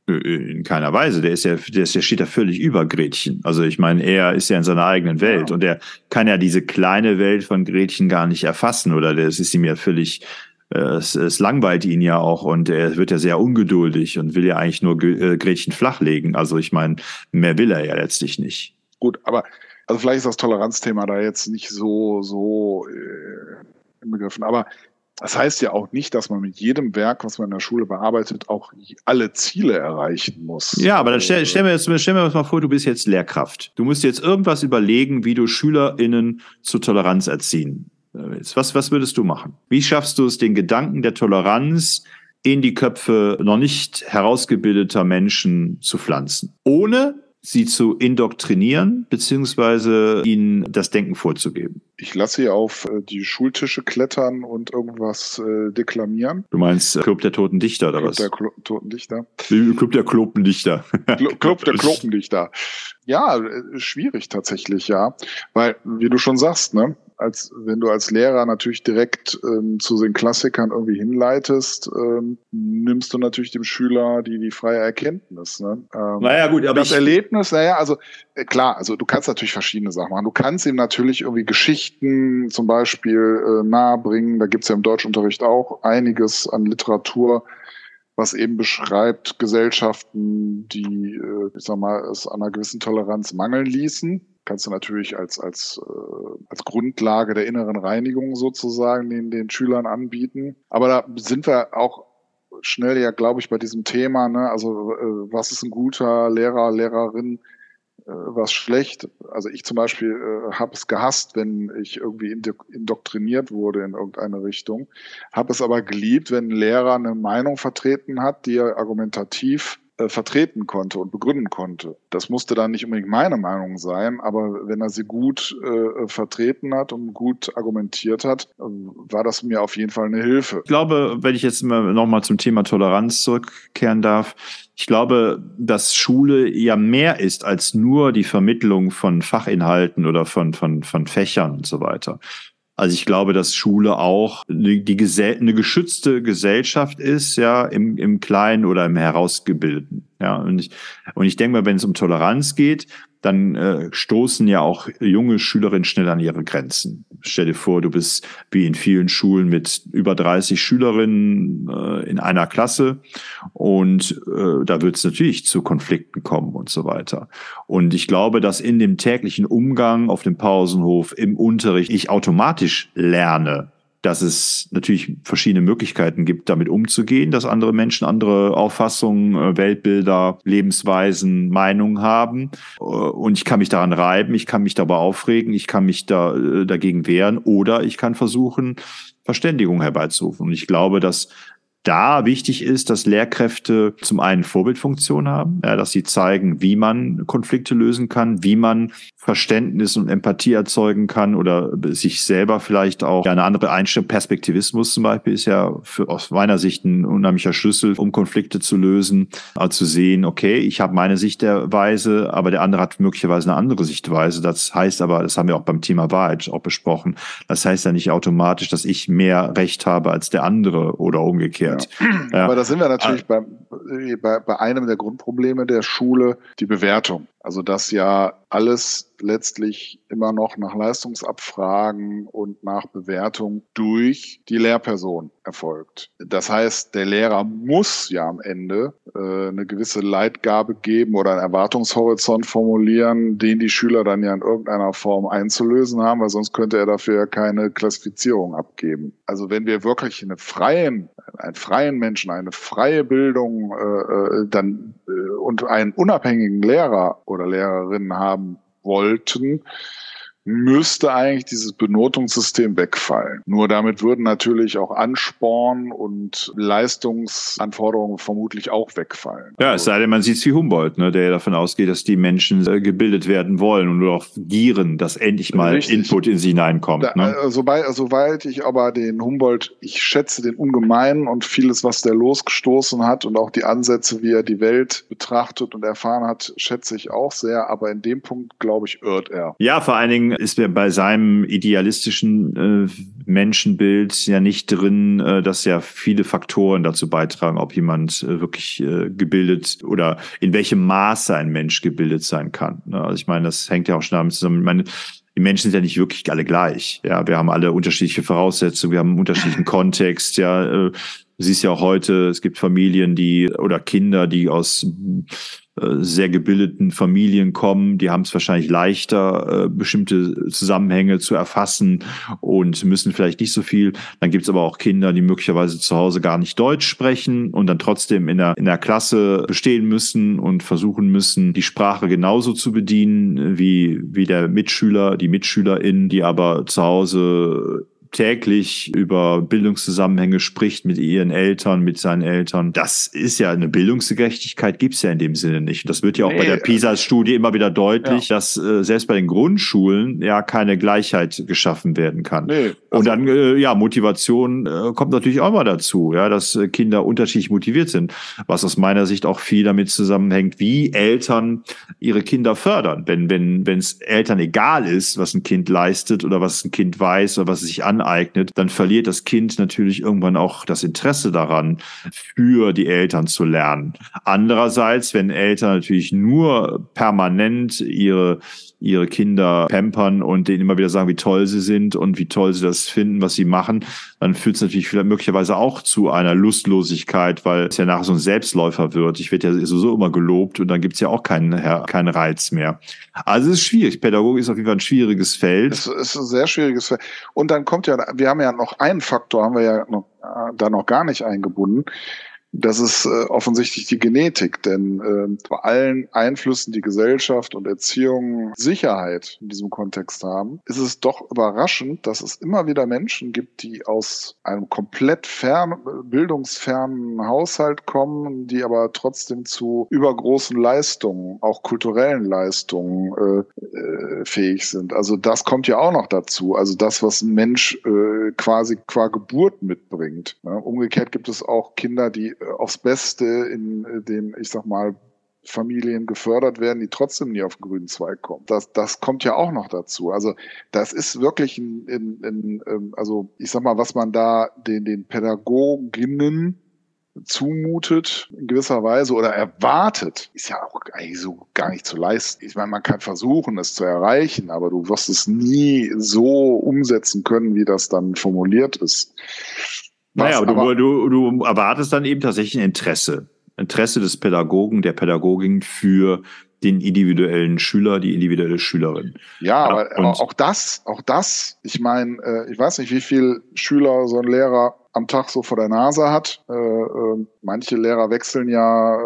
In keiner Weise. Der ist ja, der, ist, der steht da völlig über Gretchen. Also ich meine, er ist ja in seiner eigenen Welt ja. und er kann ja diese kleine Welt von Gretchen gar nicht erfassen oder das ist ihm ja völlig, äh, es, es langweilt ihn ja auch und er wird ja sehr ungeduldig und will ja eigentlich nur äh, Gretchen flachlegen. Also ich meine, mehr will er ja letztlich nicht. Gut, aber also vielleicht ist das Toleranzthema da jetzt nicht so, so äh, inbegriffen, aber das heißt ja auch nicht, dass man mit jedem Werk, was man in der Schule bearbeitet, auch alle Ziele erreichen muss. Ja, aber dann stell, stell, mir jetzt, stell mir mal vor, du bist jetzt Lehrkraft. Du musst jetzt irgendwas überlegen, wie du SchülerInnen zur Toleranz erziehen willst. Was, was würdest du machen? Wie schaffst du es, den Gedanken der Toleranz in die Köpfe noch nicht herausgebildeter Menschen zu pflanzen? Ohne sie zu indoktrinieren, beziehungsweise ihnen das Denken vorzugeben. Ich lasse sie auf äh, die Schultische klettern und irgendwas äh, deklamieren. Du meinst äh, Club der Toten Dichter oder Club was? Der Klo Toten Dichter. Club der Klopendichter. Club der Klopendichter. Ja, schwierig tatsächlich, ja. Weil, wie du schon sagst, ne, als wenn du als Lehrer natürlich direkt ähm, zu den Klassikern irgendwie hinleitest, ähm, nimmst du natürlich dem Schüler die, die freie Erkenntnis. Ne? Ähm, naja, gut, aber das Erlebnis, naja, also äh, klar, also du kannst natürlich verschiedene Sachen machen. Du kannst ihm natürlich irgendwie Geschichten zum Beispiel äh, nahebringen. Da gibt's ja im Deutschunterricht auch einiges an Literatur, was eben beschreibt Gesellschaften, die, äh, ich sag mal, es an einer gewissen Toleranz mangeln ließen kannst du natürlich als, als, äh, als Grundlage der inneren Reinigung sozusagen den, den Schülern anbieten. Aber da sind wir auch schnell ja, glaube ich, bei diesem Thema, ne? also äh, was ist ein guter Lehrer, Lehrerin, äh, was schlecht. Also ich zum Beispiel äh, habe es gehasst, wenn ich irgendwie indoktriniert wurde in irgendeine Richtung, habe es aber geliebt, wenn ein Lehrer eine Meinung vertreten hat, die er argumentativ äh, vertreten konnte und begründen konnte. Das musste dann nicht unbedingt meine Meinung sein, aber wenn er sie gut äh, vertreten hat und gut argumentiert hat, war das mir auf jeden Fall eine Hilfe. Ich glaube, wenn ich jetzt mal nochmal zum Thema Toleranz zurückkehren darf, ich glaube, dass Schule ja mehr ist als nur die Vermittlung von Fachinhalten oder von, von, von Fächern und so weiter. Also ich glaube, dass Schule auch die, die Gesell eine geschützte Gesellschaft ist, ja, im, im Kleinen oder im Herausgebildeten. Ja, und ich, und ich denke mal, wenn es um Toleranz geht, dann äh, stoßen ja auch junge Schülerinnen schnell an ihre Grenzen. Stell dir vor, du bist wie in vielen Schulen mit über 30 Schülerinnen äh, in einer Klasse und äh, da wird es natürlich zu Konflikten kommen und so weiter. Und ich glaube, dass in dem täglichen Umgang auf dem Pausenhof, im Unterricht, ich automatisch lerne, dass es natürlich verschiedene Möglichkeiten gibt, damit umzugehen, dass andere Menschen andere Auffassungen, äh, Weltbilder, Lebensweisen, Meinungen haben. Äh, und ich kann mich daran reiben, ich kann mich dabei aufregen, ich kann mich da äh, dagegen wehren oder ich kann versuchen, Verständigung herbeizurufen. Und ich glaube, dass da wichtig ist, dass Lehrkräfte zum einen Vorbildfunktion haben, ja, dass sie zeigen, wie man Konflikte lösen kann, wie man Verständnis und Empathie erzeugen kann oder sich selber vielleicht auch eine andere Einstellung. Perspektivismus zum Beispiel ist ja für, aus meiner Sicht ein unheimlicher Schlüssel, um Konflikte zu lösen, also zu sehen, okay, ich habe meine Sichtweise, aber der andere hat möglicherweise eine andere Sichtweise. Das heißt aber, das haben wir auch beim Thema Wahrheit auch besprochen, das heißt ja nicht automatisch, dass ich mehr Recht habe als der andere oder umgekehrt. Ja. Ja. Aber da sind wir natürlich ah. bei, bei, bei einem der Grundprobleme der Schule, die Bewertung. Also dass ja alles letztlich immer noch nach Leistungsabfragen und nach Bewertung durch die Lehrperson erfolgt. Das heißt, der Lehrer muss ja am Ende äh, eine gewisse Leitgabe geben oder einen Erwartungshorizont formulieren, den die Schüler dann ja in irgendeiner Form einzulösen haben, weil sonst könnte er dafür ja keine Klassifizierung abgeben. Also wenn wir wirklich einen freien, einen freien Menschen, eine freie Bildung äh, äh dann äh, und einen unabhängigen Lehrer oder Lehrerin haben wollten, müsste eigentlich dieses Benotungssystem wegfallen. Nur damit würden natürlich auch Ansporn und Leistungsanforderungen vermutlich auch wegfallen. Ja, es sei denn, man sieht es wie Humboldt, ne, der davon ausgeht, dass die Menschen äh, gebildet werden wollen und nur auch gieren, dass endlich mal Richtig. Input in sie hineinkommt. Da, ne? Äh, sobald, soweit ich aber den Humboldt, ich schätze den ungemein und vieles, was der losgestoßen hat und auch die Ansätze, wie er die Welt betrachtet und erfahren hat, schätze ich auch sehr. Aber in dem Punkt, glaube ich, irrt er. Ja, vor allen Dingen ist mir bei seinem idealistischen äh, Menschenbild ja nicht drin, äh, dass ja viele Faktoren dazu beitragen, ob jemand äh, wirklich äh, gebildet oder in welchem Maße ein Mensch gebildet sein kann. Ne? Also ich meine, das hängt ja auch schon damit zusammen. Ich meine, die Menschen sind ja nicht wirklich alle gleich. Ja, wir haben alle unterschiedliche Voraussetzungen, wir haben einen unterschiedlichen Kontext. Ja, äh, du siehst ja auch heute, es gibt Familien, die oder Kinder, die aus sehr gebildeten Familien kommen, die haben es wahrscheinlich leichter, äh, bestimmte Zusammenhänge zu erfassen und müssen vielleicht nicht so viel. Dann gibt es aber auch Kinder, die möglicherweise zu Hause gar nicht Deutsch sprechen und dann trotzdem in der, in der Klasse bestehen müssen und versuchen müssen, die Sprache genauso zu bedienen wie, wie der Mitschüler, die Mitschülerin, die aber zu Hause täglich über Bildungszusammenhänge spricht mit ihren Eltern, mit seinen Eltern. Das ist ja eine Bildungsgerechtigkeit gibt's ja in dem Sinne nicht. Das wird ja auch nee. bei der PISA-Studie immer wieder deutlich, ja. dass äh, selbst bei den Grundschulen ja keine Gleichheit geschaffen werden kann. Nee, also Und dann, äh, ja, Motivation äh, kommt natürlich auch mal dazu, ja, dass äh, Kinder unterschiedlich motiviert sind, was aus meiner Sicht auch viel damit zusammenhängt, wie Eltern ihre Kinder fördern. Wenn, wenn, wenn es Eltern egal ist, was ein Kind leistet oder was ein Kind weiß oder was es sich an aneignet, dann verliert das Kind natürlich irgendwann auch das Interesse daran, für die Eltern zu lernen. Andererseits, wenn Eltern natürlich nur permanent ihre ihre Kinder pampern und denen immer wieder sagen, wie toll sie sind und wie toll sie das finden, was sie machen, dann führt es natürlich vielleicht möglicherweise auch zu einer Lustlosigkeit, weil es ja nachher so ein Selbstläufer wird. Ich werde ja sowieso immer gelobt und dann gibt es ja auch keinen, keinen Reiz mehr. Also es ist schwierig. Pädagogik ist auf jeden Fall ein schwieriges Feld. Es ist ein sehr schwieriges Feld. Und dann kommt ja, wir haben ja noch einen Faktor, haben wir ja noch, äh, da noch gar nicht eingebunden das ist äh, offensichtlich die Genetik, denn äh, bei allen Einflüssen, die Gesellschaft und Erziehung Sicherheit in diesem Kontext haben, ist es doch überraschend, dass es immer wieder Menschen gibt, die aus einem komplett fern, bildungsfernen Haushalt kommen, die aber trotzdem zu übergroßen Leistungen, auch kulturellen Leistungen äh, äh, fähig sind. Also das kommt ja auch noch dazu. Also das, was ein Mensch äh, quasi qua Geburt mitbringt. Ja, umgekehrt gibt es auch Kinder, die aufs Beste in den, ich sag mal, Familien gefördert werden, die trotzdem nie auf den grünen Zweig kommen. Das, das kommt ja auch noch dazu. Also das ist wirklich ein, ein, ein, ähm, also ich sag mal, was man da den, den Pädagoginnen zumutet in gewisser Weise oder erwartet, ist ja auch eigentlich so gar nicht zu leisten. Ich meine, man kann versuchen, es zu erreichen, aber du wirst es nie so umsetzen können, wie das dann formuliert ist. Naja, aber, du, du, du erwartest dann eben tatsächlich ein Interesse. Interesse des Pädagogen, der Pädagogin für den individuellen Schüler, die individuelle Schülerin. Ja, ja aber auch das, auch das, ich meine, äh, ich weiß nicht, wie viel Schüler so ein Lehrer am Tag so vor der Nase hat. Äh, äh, manche Lehrer wechseln ja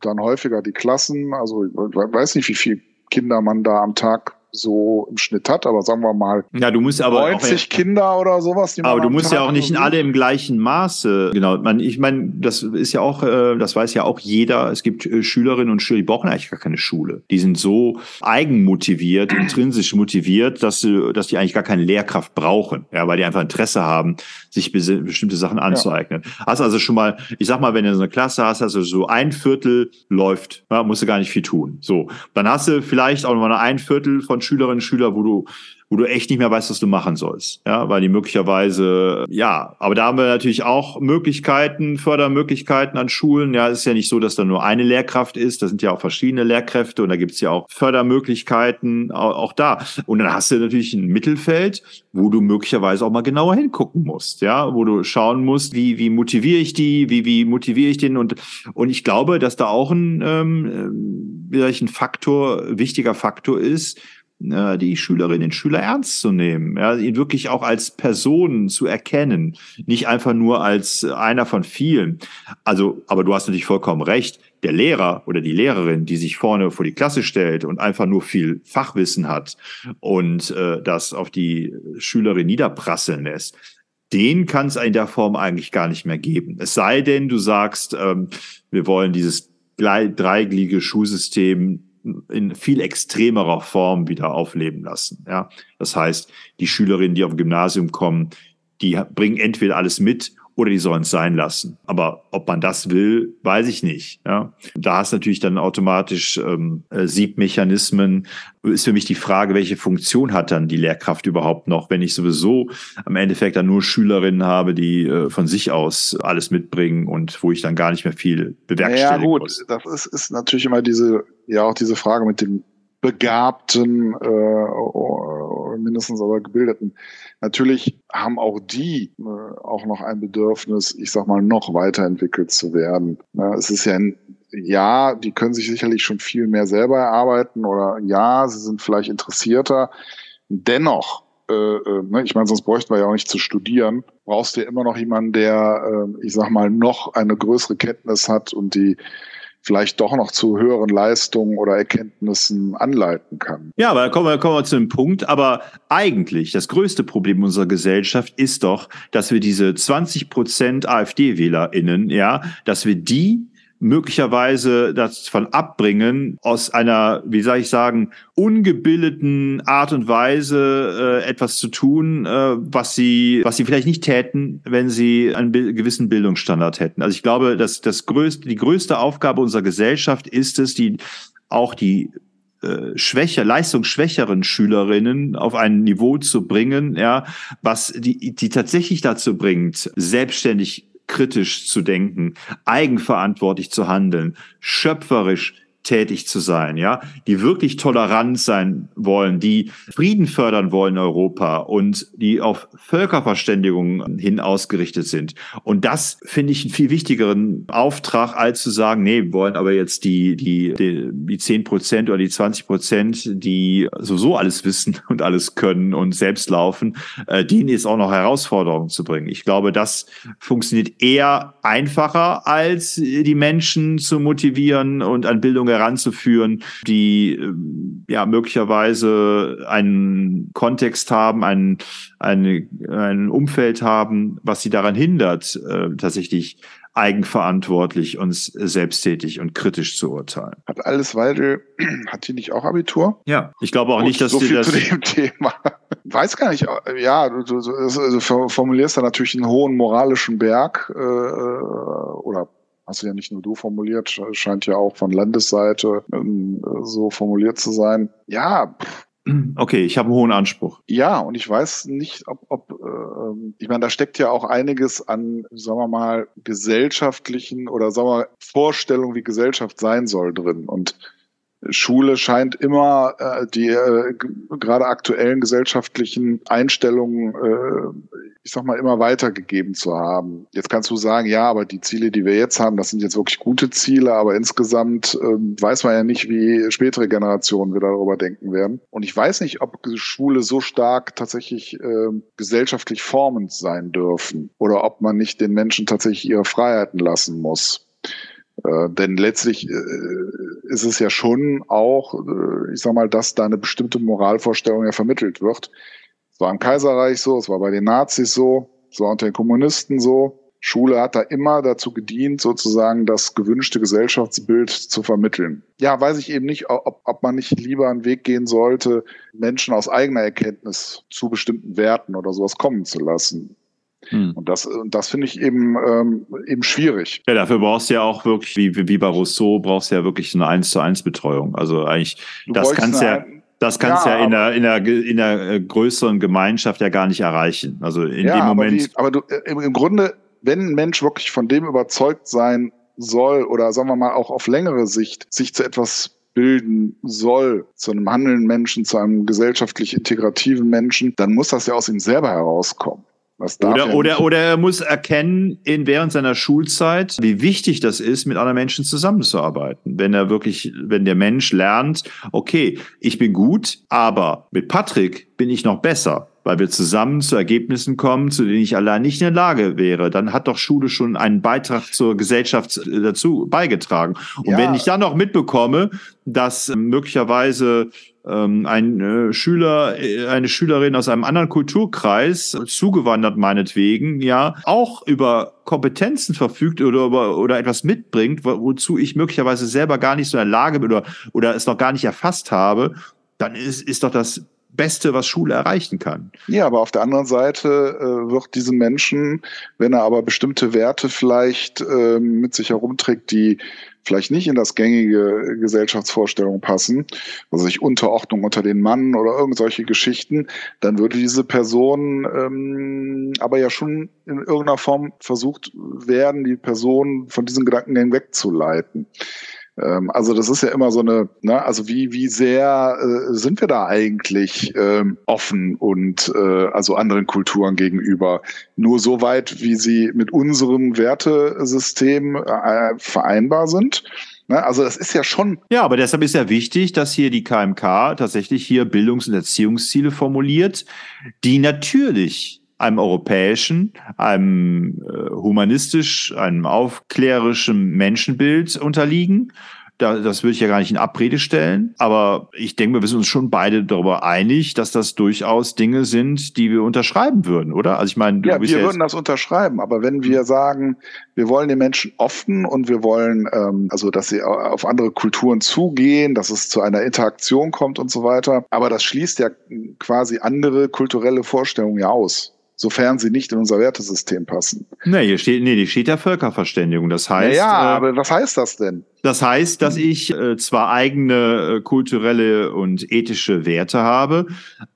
dann häufiger die Klassen. Also ich weiß nicht, wie viele Kinder man da am Tag so im Schnitt hat, aber sagen wir mal ja, du musst aber 90 auch, Kinder oder sowas. aber du musst Tag ja auch nicht alle im gleichen Maße, genau. Man, ich meine, das ist ja auch, äh, das weiß ja auch jeder. Es gibt äh, Schülerinnen und Schüler, die brauchen eigentlich gar keine Schule. Die sind so eigenmotiviert, intrinsisch motiviert, dass, sie, dass die eigentlich gar keine Lehrkraft brauchen, ja, weil die einfach Interesse haben, sich bestimmte Sachen anzueignen. Ja. Hast also schon mal, ich sag mal, wenn du so eine Klasse hast, also so ein Viertel läuft, ja, musst du gar nicht viel tun. So, dann hast du vielleicht auch noch mal ein Viertel von Schülerinnen und Schüler, wo du wo du echt nicht mehr weißt, was du machen sollst. Ja, weil die möglicherweise, ja, aber da haben wir natürlich auch Möglichkeiten, Fördermöglichkeiten an Schulen. Ja, es ist ja nicht so, dass da nur eine Lehrkraft ist. Da sind ja auch verschiedene Lehrkräfte und da gibt es ja auch Fördermöglichkeiten auch, auch da. Und dann hast du natürlich ein Mittelfeld, wo du möglicherweise auch mal genauer hingucken musst. Ja, wo du schauen musst, wie, wie motiviere ich die, wie, wie motiviere ich den und, und ich glaube, dass da auch ein, ähm, vielleicht ein Faktor, wichtiger Faktor ist, äh, die Schülerinnen und Schüler ernst zu nehmen, ja, ihn wirklich auch als Person zu erkennen, nicht einfach nur als einer von vielen. Also, aber du hast natürlich vollkommen recht. Der Lehrer oder die Lehrerin, die sich vorne vor die Klasse stellt und einfach nur viel Fachwissen hat und äh, das auf die Schülerin niederprasseln lässt, den kann es in der Form eigentlich gar nicht mehr geben. Es sei denn, du sagst, ähm, wir wollen dieses dreigliedrige Schulsystem in viel extremerer Form wieder aufleben lassen. Ja, das heißt, die Schülerinnen, die auf dem Gymnasium kommen, die bringen entweder alles mit oder die sollen es sein lassen. Aber ob man das will, weiß ich nicht. Ja. Da hast natürlich dann automatisch ähm, äh, Siebmechanismen. Ist für mich die Frage, welche Funktion hat dann die Lehrkraft überhaupt noch, wenn ich sowieso am Endeffekt dann nur Schülerinnen habe, die äh, von sich aus alles mitbringen und wo ich dann gar nicht mehr viel bewerkstelligen ja, gut. muss. Das ist, ist natürlich immer diese, ja auch diese Frage mit dem begabten, äh, mindestens aber gebildeten. Natürlich haben auch die äh, auch noch ein Bedürfnis, ich sag mal, noch weiterentwickelt zu werden. Ja, es ist ja ein, ja, die können sich sicherlich schon viel mehr selber erarbeiten oder ja, sie sind vielleicht interessierter. Dennoch, äh, äh, ne, ich meine, sonst bräuchten wir ja auch nicht zu studieren, brauchst du ja immer noch jemanden, der, äh, ich sag mal, noch eine größere Kenntnis hat und die vielleicht doch noch zu höheren Leistungen oder Erkenntnissen anleiten kann. Ja, aber kommen wir, kommen wir zu dem Punkt. Aber eigentlich das größte Problem unserer Gesellschaft ist doch, dass wir diese 20 Prozent AfD-WählerInnen, ja, dass wir die möglicherweise davon abbringen, aus einer, wie soll ich sagen, ungebildeten Art und Weise äh, etwas zu tun, äh, was sie, was sie vielleicht nicht täten, wenn sie einen gewissen Bildungsstandard hätten. Also ich glaube, dass das größte, die größte Aufgabe unserer Gesellschaft ist es, die auch die äh, schwächer, leistungsschwächeren Schülerinnen auf ein Niveau zu bringen, ja, was die, die tatsächlich dazu bringt, selbstständig kritisch zu denken, eigenverantwortlich zu handeln, schöpferisch tätig zu sein, ja, die wirklich tolerant sein wollen, die Frieden fördern wollen in Europa und die auf Völkerverständigung hin ausgerichtet sind. Und das finde ich einen viel wichtigeren Auftrag, als zu sagen, nee, wir wollen aber jetzt die, die, die, die 10 Prozent oder die 20 Prozent, die sowieso alles wissen und alles können und selbst laufen, äh, denen jetzt auch noch Herausforderungen zu bringen. Ich glaube, das funktioniert eher einfacher, als die Menschen zu motivieren und an Bildung heranzuführen, die ähm, ja möglicherweise einen Kontext haben, ein, ein, ein Umfeld haben, was sie daran hindert, äh, tatsächlich eigenverantwortlich und selbsttätig und kritisch zu urteilen. Hat alles Weidel, hat die nicht auch Abitur? Ja, ich glaube auch Gut, nicht, dass so viel das zu dem Thema. Weiß gar nicht. Ja, du, du, du formulierst da natürlich einen hohen moralischen Berg äh, oder hast du ja nicht nur du formuliert, scheint ja auch von Landesseite ähm, so formuliert zu sein. Ja, Okay, ich habe einen hohen Anspruch. Ja, und ich weiß nicht, ob, ob äh, ich meine, da steckt ja auch einiges an, sagen wir mal, gesellschaftlichen oder sagen wir mal, Vorstellungen, wie Gesellschaft sein soll drin. Und Schule scheint immer äh, die äh, gerade aktuellen gesellschaftlichen Einstellungen, äh, ich sag mal, immer weitergegeben zu haben. Jetzt kannst du sagen, ja, aber die Ziele, die wir jetzt haben, das sind jetzt wirklich gute Ziele, aber insgesamt äh, weiß man ja nicht, wie spätere Generationen wieder darüber denken werden. Und ich weiß nicht, ob Schule so stark tatsächlich äh, gesellschaftlich formend sein dürfen oder ob man nicht den Menschen tatsächlich ihre Freiheiten lassen muss. Äh, denn letztlich äh, ist es ja schon auch, äh, ich sag mal, dass da eine bestimmte Moralvorstellung ja vermittelt wird. Es war im Kaiserreich so, es war bei den Nazis so, es war unter den Kommunisten so. Schule hat da immer dazu gedient, sozusagen das gewünschte Gesellschaftsbild zu vermitteln. Ja, weiß ich eben nicht, ob, ob man nicht lieber einen Weg gehen sollte, Menschen aus eigener Erkenntnis zu bestimmten Werten oder sowas kommen zu lassen. Hm. Und das, das finde ich eben, ähm, eben schwierig. Ja, dafür brauchst du ja auch wirklich, wie, wie bei Rousseau, brauchst du ja wirklich eine eins zu eins Betreuung. Also eigentlich, du das kannst ja, das kannst ja, ja in der, in der, in der äh, größeren Gemeinschaft ja gar nicht erreichen. Also in ja, dem Moment. Aber, wie, aber du, äh, im Grunde, wenn ein Mensch wirklich von dem überzeugt sein soll oder sagen wir mal auch auf längere Sicht sich zu etwas bilden soll, zu einem handelnden Menschen, zu einem gesellschaftlich integrativen Menschen, dann muss das ja aus ihm selber herauskommen. Oder, oder, oder er muss erkennen in während seiner Schulzeit, wie wichtig das ist, mit anderen Menschen zusammenzuarbeiten. Wenn er wirklich, wenn der Mensch lernt, okay, ich bin gut, aber mit Patrick bin ich noch besser weil wir zusammen zu Ergebnissen kommen, zu denen ich allein nicht in der Lage wäre, dann hat doch Schule schon einen Beitrag zur Gesellschaft äh, dazu beigetragen. Und ja. wenn ich dann noch mitbekomme, dass möglicherweise ähm, ein äh, Schüler, äh, eine Schülerin aus einem anderen Kulturkreis, zugewandert meinetwegen, ja, auch über Kompetenzen verfügt oder, oder, oder etwas mitbringt, wo, wozu ich möglicherweise selber gar nicht so in der Lage bin oder, oder es noch gar nicht erfasst habe, dann ist, ist doch das Beste, was Schule erreichen kann. Ja, aber auf der anderen Seite äh, wird diesem Menschen, wenn er aber bestimmte Werte vielleicht äh, mit sich herumträgt, die vielleicht nicht in das gängige Gesellschaftsvorstellung passen, also sich Unterordnung unter den Mann oder irgend solche Geschichten, dann würde diese Person ähm, aber ja schon in irgendeiner Form versucht werden, die Person von diesen Gedankengängen wegzuleiten. Ähm, also das ist ja immer so eine, ne, also wie, wie sehr äh, sind wir da eigentlich ähm, offen und äh, also anderen Kulturen gegenüber? Nur so weit, wie sie mit unserem Wertesystem äh, vereinbar sind. Ne? Also das ist ja schon. Ja, aber deshalb ist ja wichtig, dass hier die KMK tatsächlich hier Bildungs- und Erziehungsziele formuliert, die natürlich einem europäischen, einem äh, humanistisch, einem aufklärerischen Menschenbild unterliegen. Da, das würde ich ja gar nicht in Abrede stellen. Aber ich denke, wir sind uns schon beide darüber einig, dass das durchaus Dinge sind, die wir unterschreiben würden, oder? Also ich meine, du ja, wir ja würden das unterschreiben. Aber wenn wir sagen, wir wollen den Menschen offen und wir wollen, ähm, also dass sie auf andere Kulturen zugehen, dass es zu einer Interaktion kommt und so weiter. Aber das schließt ja quasi andere kulturelle Vorstellungen ja aus sofern sie nicht in unser Wertesystem passen. Nee, hier steht, nee, die steht ja Völkerverständigung. Das heißt. Ja, naja, äh, aber was heißt das denn? Das heißt, dass ich äh, zwar eigene äh, kulturelle und ethische Werte habe,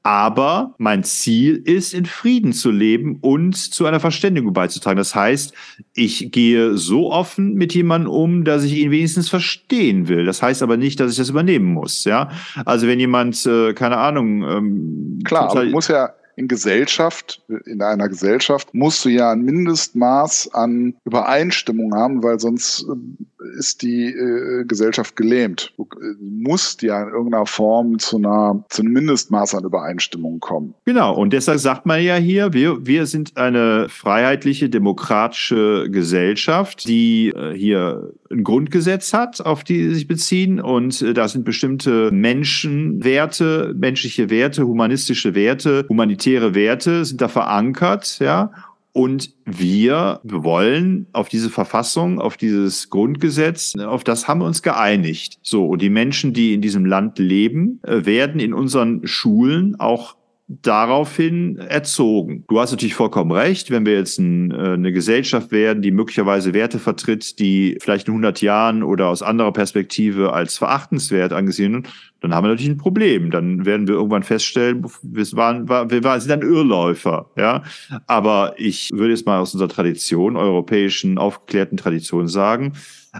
aber mein Ziel ist, in Frieden zu leben und zu einer Verständigung beizutragen. Das heißt, ich gehe so offen mit jemandem um, dass ich ihn wenigstens verstehen will. Das heißt aber nicht, dass ich das übernehmen muss. Ja, also wenn jemand, äh, keine Ahnung, ähm, klar, aber muss ja in Gesellschaft, in einer Gesellschaft, musst du ja ein Mindestmaß an Übereinstimmung haben, weil sonst äh, ist die äh, Gesellschaft gelähmt. Du äh, musst ja in irgendeiner Form zu einer, zu einem Mindestmaß an Übereinstimmung kommen. Genau. Und deshalb sagt man ja hier, wir, wir sind eine freiheitliche, demokratische Gesellschaft, die äh, hier ein Grundgesetz hat, auf die sie sich beziehen. Und äh, da sind bestimmte Menschenwerte, menschliche Werte, humanistische Werte, humanitäre Werte sind da verankert, ja. Und wir wollen auf diese Verfassung, auf dieses Grundgesetz, auf das haben wir uns geeinigt. So, und die Menschen, die in diesem Land leben, äh, werden in unseren Schulen auch daraufhin erzogen. Du hast natürlich vollkommen recht, wenn wir jetzt ein, äh, eine Gesellschaft werden, die möglicherweise Werte vertritt, die vielleicht in 100 Jahren oder aus anderer Perspektive als verachtenswert angesehen werden, dann haben wir natürlich ein Problem. Dann werden wir irgendwann feststellen, wir waren, wir waren, sind dann Irrläufer, ja. Aber ich würde jetzt mal aus unserer Tradition, europäischen aufgeklärten Tradition sagen,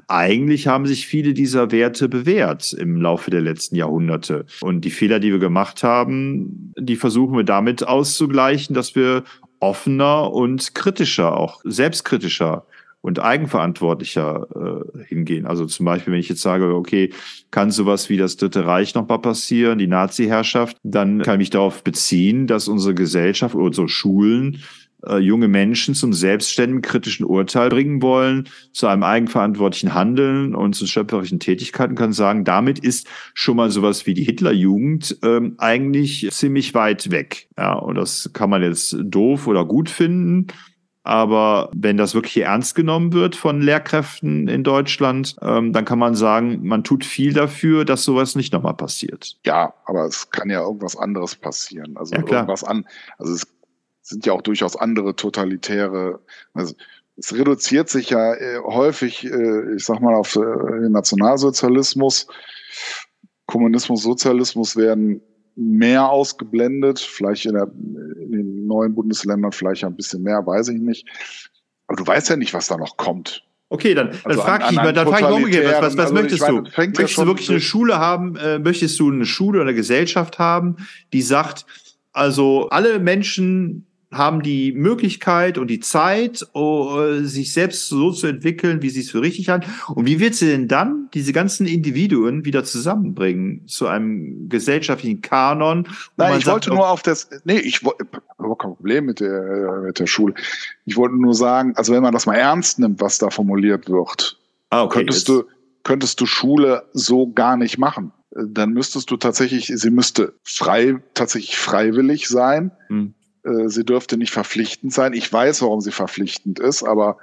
eigentlich haben sich viele dieser Werte bewährt im Laufe der letzten Jahrhunderte. Und die Fehler, die wir gemacht haben, die versuchen wir damit auszugleichen, dass wir offener und kritischer, auch selbstkritischer und eigenverantwortlicher äh, hingehen. Also zum Beispiel, wenn ich jetzt sage, okay, kann sowas wie das Dritte Reich noch mal passieren, die Nazi-Herrschaft, dann kann ich mich darauf beziehen, dass unsere Gesellschaft, unsere Schulen äh, junge Menschen zum selbstständigen kritischen Urteil bringen wollen, zu einem eigenverantwortlichen Handeln und zu schöpferischen Tätigkeiten, kann sagen, damit ist schon mal sowas wie die Hitlerjugend ähm, eigentlich ziemlich weit weg. Ja, und das kann man jetzt doof oder gut finden. Aber wenn das wirklich ernst genommen wird von Lehrkräften in Deutschland, ähm, dann kann man sagen, man tut viel dafür, dass sowas nicht nochmal passiert. Ja, aber es kann ja irgendwas anderes passieren. Also ja, irgendwas an, also es sind ja auch durchaus andere totalitäre, also es reduziert sich ja äh, häufig, äh, ich sag mal, auf äh, den Nationalsozialismus. Kommunismus, Sozialismus werden mehr ausgeblendet, vielleicht in, der, in den neuen Bundesländern vielleicht ein bisschen mehr, weiß ich nicht. Aber du weißt ja nicht, was da noch kommt. Okay, dann, dann also frag ich, dann frag ich umgekehrt, was, was, was also möchtest meine, du? Möchtest ja du wirklich eine Schule haben, äh, möchtest du eine Schule oder eine Gesellschaft haben, die sagt, also alle Menschen haben die Möglichkeit und die Zeit, oh, sich selbst so zu entwickeln, wie sie es für richtig halten. Und wie wird sie denn dann diese ganzen Individuen wieder zusammenbringen zu einem gesellschaftlichen Kanon? Nein, ich sagt, wollte nur auf das, nee, ich wollte, kein Problem mit der, mit der Schule. Ich wollte nur sagen, also wenn man das mal ernst nimmt, was da formuliert wird, ah, okay, könntest du, könntest du Schule so gar nicht machen. Dann müsstest du tatsächlich, sie müsste frei, tatsächlich freiwillig sein. Hm äh, sie dürfte nicht verpflichtend sein. Ich weiß, warum sie verpflichtend ist, aber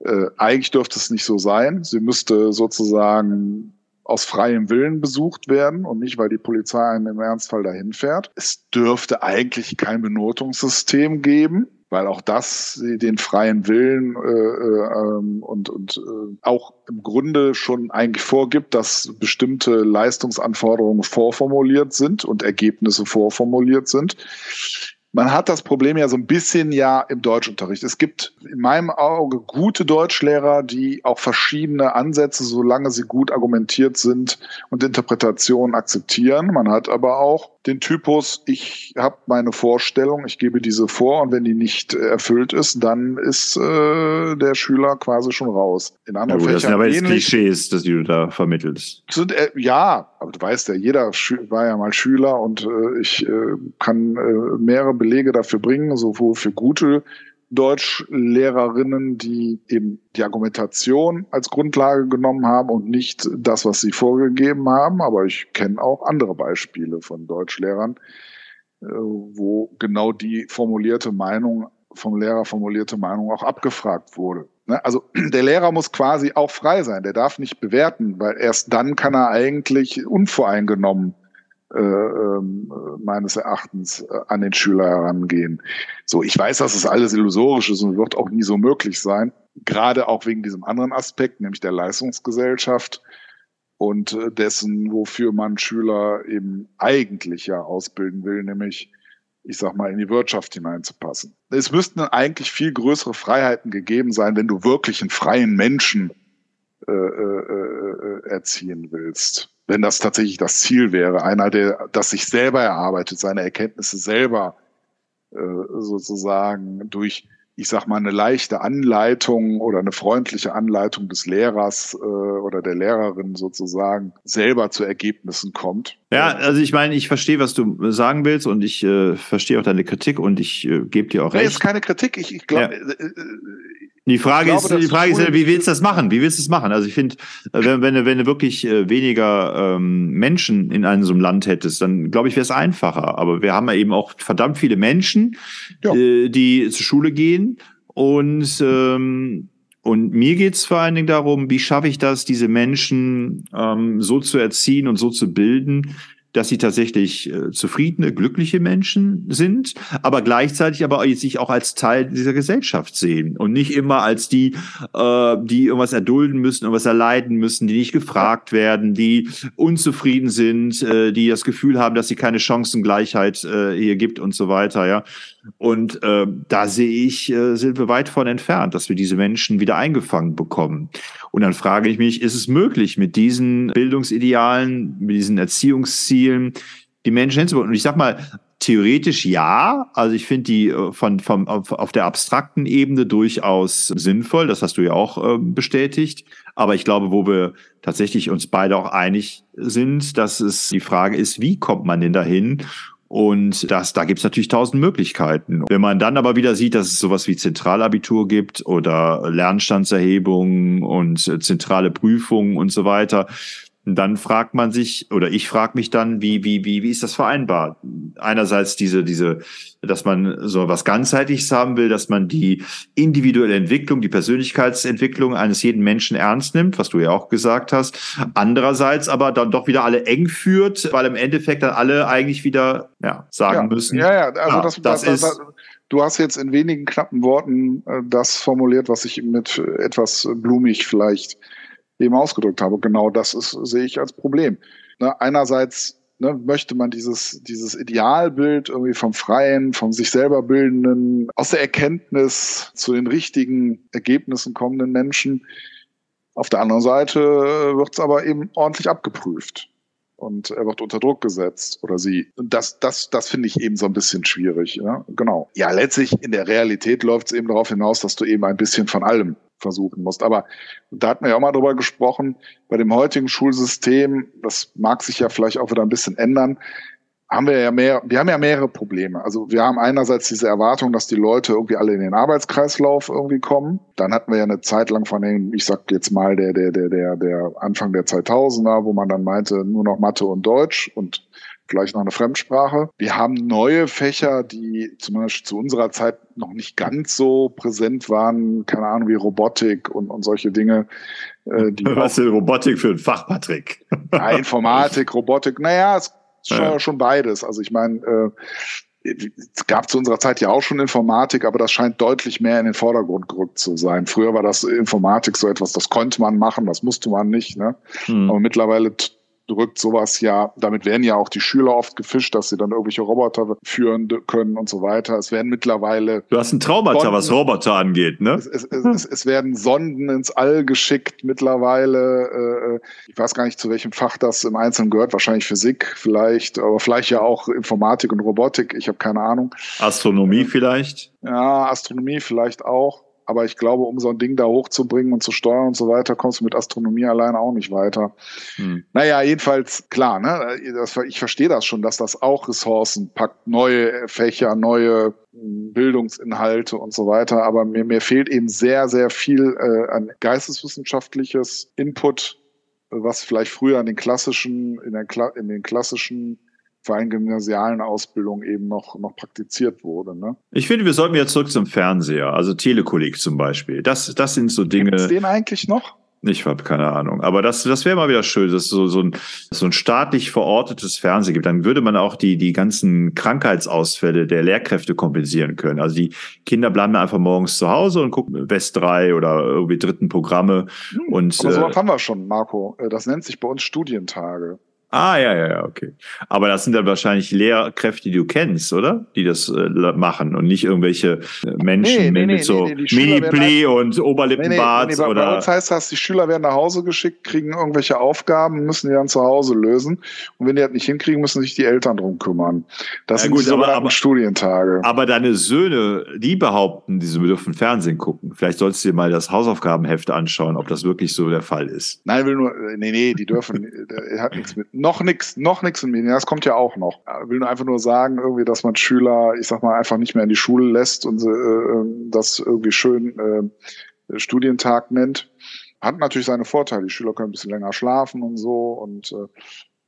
äh, eigentlich dürfte es nicht so sein. Sie müsste sozusagen aus freiem Willen besucht werden und nicht, weil die Polizei einen im Ernstfall dahin fährt. Es dürfte eigentlich kein Benotungssystem geben, weil auch das den freien Willen äh, äh, ähm, und, und äh, auch im Grunde schon eigentlich vorgibt, dass bestimmte Leistungsanforderungen vorformuliert sind und Ergebnisse vorformuliert sind. Man hat das Problem ja so ein bisschen ja im Deutschunterricht. Es gibt in meinem Auge gute Deutschlehrer, die auch verschiedene Ansätze, solange sie gut argumentiert sind und Interpretationen akzeptieren. Man hat aber auch den Typus, ich habe meine Vorstellung, ich gebe diese vor und wenn die nicht erfüllt ist, dann ist äh, der Schüler quasi schon raus. In anderen ja, gut, Fächern das sind aber jetzt Klischees, dass du da vermittelst. Sind, äh, ja, aber du weißt ja, jeder war ja mal Schüler und äh, ich äh, kann äh, mehrere Belege dafür bringen, sowohl für gute Deutschlehrerinnen, die eben die Argumentation als Grundlage genommen haben und nicht das, was sie vorgegeben haben. Aber ich kenne auch andere Beispiele von Deutschlehrern, äh, wo genau die formulierte Meinung vom Lehrer formulierte Meinung auch abgefragt wurde. Ne? Also der Lehrer muss quasi auch frei sein. Der darf nicht bewerten, weil erst dann kann er eigentlich unvoreingenommen äh, meines Erachtens äh, an den Schüler herangehen. So, ich weiß, dass es das alles illusorisch ist und wird auch nie so möglich sein. Gerade auch wegen diesem anderen Aspekt, nämlich der Leistungsgesellschaft und äh, dessen, wofür man Schüler eben eigentlich ja ausbilden will, nämlich ich sag mal, in die Wirtschaft hineinzupassen. Es müssten eigentlich viel größere Freiheiten gegeben sein, wenn du wirklich einen freien Menschen äh, äh, äh, erziehen willst. Wenn das tatsächlich das Ziel wäre, einer, der das sich selber erarbeitet, seine Erkenntnisse selber äh, sozusagen durch ich sag mal, eine leichte Anleitung oder eine freundliche Anleitung des Lehrers äh, oder der Lehrerin sozusagen selber zu Ergebnissen kommt. Ja, also ich meine, ich verstehe, was du sagen willst und ich äh, verstehe auch deine Kritik und ich äh, gebe dir auch nee, recht. ist keine Kritik. Ich, ich glaube, ja. Äh, äh, die Frage glaube, ist, die Frage ist, wie willst du das machen? Wie willst du das machen? Also ich finde, äh, wenn, wenn, du, wenn du wirklich äh, weniger ähm, Menschen in einem so einem Land hättest, dann glaube ich, wäre es einfacher. Aber wir haben ja eben auch verdammt viele Menschen, ja. äh, die zur Schule gehen und ähm, und mir geht's vor allen Dingen darum, wie schaffe ich das, diese Menschen ähm, so zu erziehen und so zu bilden, dass sie tatsächlich äh, zufriedene, glückliche Menschen sind, aber gleichzeitig aber sich auch als Teil dieser Gesellschaft sehen und nicht immer als die, äh, die irgendwas erdulden müssen, irgendwas erleiden müssen, die nicht gefragt werden, die unzufrieden sind, äh, die das Gefühl haben, dass sie keine Chancengleichheit äh, hier gibt und so weiter, ja. Und äh, da sehe ich, äh, sind wir weit von entfernt, dass wir diese Menschen wieder eingefangen bekommen. Und dann frage ich mich, ist es möglich, mit diesen Bildungsidealen, mit diesen Erziehungszielen die Menschen hinzubekommen? Und ich sag mal, theoretisch ja. Also ich finde die äh, von, von, auf, der abstrakten Ebene durchaus sinnvoll. Das hast du ja auch äh, bestätigt. Aber ich glaube, wo wir tatsächlich uns beide auch einig sind, dass es die Frage ist, wie kommt man denn dahin? Und das, da gibt es natürlich tausend Möglichkeiten. Wenn man dann aber wieder sieht, dass es sowas wie Zentralabitur gibt oder Lernstandserhebungen und äh, zentrale Prüfungen und so weiter, dann fragt man sich, oder ich frage mich dann, wie, wie, wie, wie ist das vereinbar? Einerseits diese, diese, dass man so was ganzheitliches haben will, dass man die individuelle Entwicklung, die Persönlichkeitsentwicklung eines jeden Menschen ernst nimmt, was du ja auch gesagt hast. Andererseits aber dann doch wieder alle eng führt, weil im Endeffekt dann alle eigentlich wieder, ja, sagen ja, müssen. Ja, ja, also ja, das, das, das, ist, Du hast jetzt in wenigen knappen Worten äh, das formuliert, was ich mit etwas blumig vielleicht eben ausgedrückt habe. Genau das ist, sehe ich als Problem. Ne, einerseits ne, möchte man dieses, dieses Idealbild irgendwie vom Freien, vom sich selber bildenden, aus der Erkenntnis zu den richtigen Ergebnissen kommenden Menschen. Auf der anderen Seite wird es aber eben ordentlich abgeprüft und er wird unter Druck gesetzt oder sie. Und das, das, das finde ich eben so ein bisschen schwierig. Ja? Genau. Ja, letztlich in der Realität läuft es eben darauf hinaus, dass du eben ein bisschen von allem versuchen musst. Aber da hatten wir ja auch mal drüber gesprochen, bei dem heutigen Schulsystem, das mag sich ja vielleicht auch wieder ein bisschen ändern, haben wir ja mehr, wir haben ja mehrere Probleme. Also wir haben einerseits diese Erwartung, dass die Leute irgendwie alle in den Arbeitskreislauf irgendwie kommen. Dann hatten wir ja eine Zeit lang von den, ich sag jetzt mal, der, der, der, der, der Anfang der 2000er, wo man dann meinte, nur noch Mathe und Deutsch und vielleicht noch eine Fremdsprache. Wir haben neue Fächer, die zumindest zu unserer Zeit noch nicht ganz so präsent waren, keine Ahnung, wie Robotik und, und solche Dinge. Äh, die Was ist Robotik für ein Fach, Patrick? Ja, Informatik, Robotik, naja, es schon, ja. schon beides. Also ich meine, äh, es gab zu unserer Zeit ja auch schon Informatik, aber das scheint deutlich mehr in den Vordergrund gerückt zu sein. Früher war das Informatik so etwas, das konnte man machen, das musste man nicht. Ne? Hm. Aber mittlerweile drückt sowas ja, damit werden ja auch die Schüler oft gefischt, dass sie dann irgendwelche Roboter führen können und so weiter. Es werden mittlerweile. Du hast ein Traumata, Sonden, was Roboter angeht, ne? Es, es, es, es, werden Sonden ins All geschickt mittlerweile. Äh, ich weiß gar nicht, zu welchem Fach das im Einzelnen gehört. Wahrscheinlich Physik vielleicht, aber vielleicht ja auch Informatik und Robotik. Ich habe keine Ahnung. Astronomie vielleicht? Ja, Astronomie vielleicht auch. Aber ich glaube, um so ein Ding da hochzubringen und zu steuern und so weiter, kommst du mit Astronomie alleine auch nicht weiter. Hm. Naja, jedenfalls klar, ne? Ich verstehe das schon, dass das auch Ressourcen packt, neue Fächer, neue hm, Bildungsinhalte und so weiter. Aber mir, mir fehlt eben sehr, sehr viel äh, an geisteswissenschaftliches Input, was vielleicht früher an den klassischen, in, der, in den klassischen vor allem gymnasialen Ausbildung eben noch, noch praktiziert wurde. Ne? Ich finde, wir sollten jetzt zurück zum Fernseher, also Telekolleg zum Beispiel. Das, das sind so Dinge. Gibt den eigentlich noch? Ich habe keine Ahnung. Aber das, das wäre mal wieder schön, dass es so, so, ein, so ein staatlich verortetes Fernsehen gibt. Dann würde man auch die, die ganzen Krankheitsausfälle der Lehrkräfte kompensieren können. Also die Kinder bleiben einfach morgens zu Hause und gucken West 3 oder irgendwie dritten Programme. Hm, und, aber sowas äh, haben wir schon, Marco. Äh, das nennt sich bei uns Studientage. Ah, ja, ja, ja, okay. Aber das sind dann wahrscheinlich Lehrkräfte, die du kennst, oder? Die das äh, machen und nicht irgendwelche äh, Menschen nee, nee, mit nee, so Mini-Pli und Oberlippenbart. Nee, oder? Bei uns heißt das, die Schüler werden nach Hause geschickt, kriegen irgendwelche Aufgaben, müssen die dann zu Hause lösen. Und wenn die das nicht hinkriegen, müssen sich die Eltern drum kümmern. Das ja, sind gut, die aber, aber, Studientage. Aber deine Söhne, die behaupten, sie dürfen Fernsehen gucken. Vielleicht solltest du dir mal das Hausaufgabenheft anschauen, ob das wirklich so der Fall ist. Nein, will nur, nee, nee, die dürfen, hat nichts mit noch nichts, noch nichts in Medien. Das kommt ja auch noch. Ich will nur einfach nur sagen, irgendwie, dass man Schüler, ich sag mal, einfach nicht mehr in die Schule lässt und äh, ähm, das irgendwie schön äh, Studientag nennt. Hat natürlich seine Vorteile. Die Schüler können ein bisschen länger schlafen und so und äh,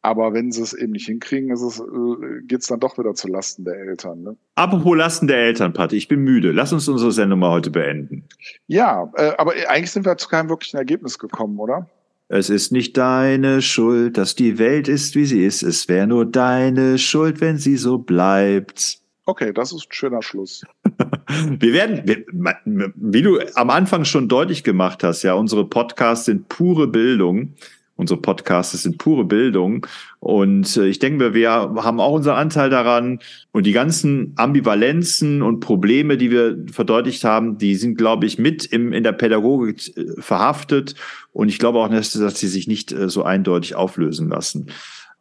aber wenn sie es eben nicht hinkriegen, ist es, äh, geht's dann doch wieder zu Lasten der Eltern. Ne? Apropos Lasten der Eltern, Patti, ich bin müde. Lass uns unsere Sendung mal heute beenden. Ja, äh, aber eigentlich sind wir zu keinem wirklichen Ergebnis gekommen, oder? Es ist nicht deine Schuld, dass die Welt ist, wie sie ist. Es wäre nur deine Schuld, wenn sie so bleibt. Okay, das ist ein schöner Schluss. wir werden, wie du am Anfang schon deutlich gemacht hast, ja, unsere Podcasts sind pure Bildung. Unsere Podcasts sind pure Bildung. Und äh, ich denke, wir haben auch unseren Anteil daran. Und die ganzen Ambivalenzen und Probleme, die wir verdeutlicht haben, die sind, glaube ich, mit im, in der Pädagogik äh, verhaftet. Und ich glaube auch, dass, sie sich nicht äh, so eindeutig auflösen lassen.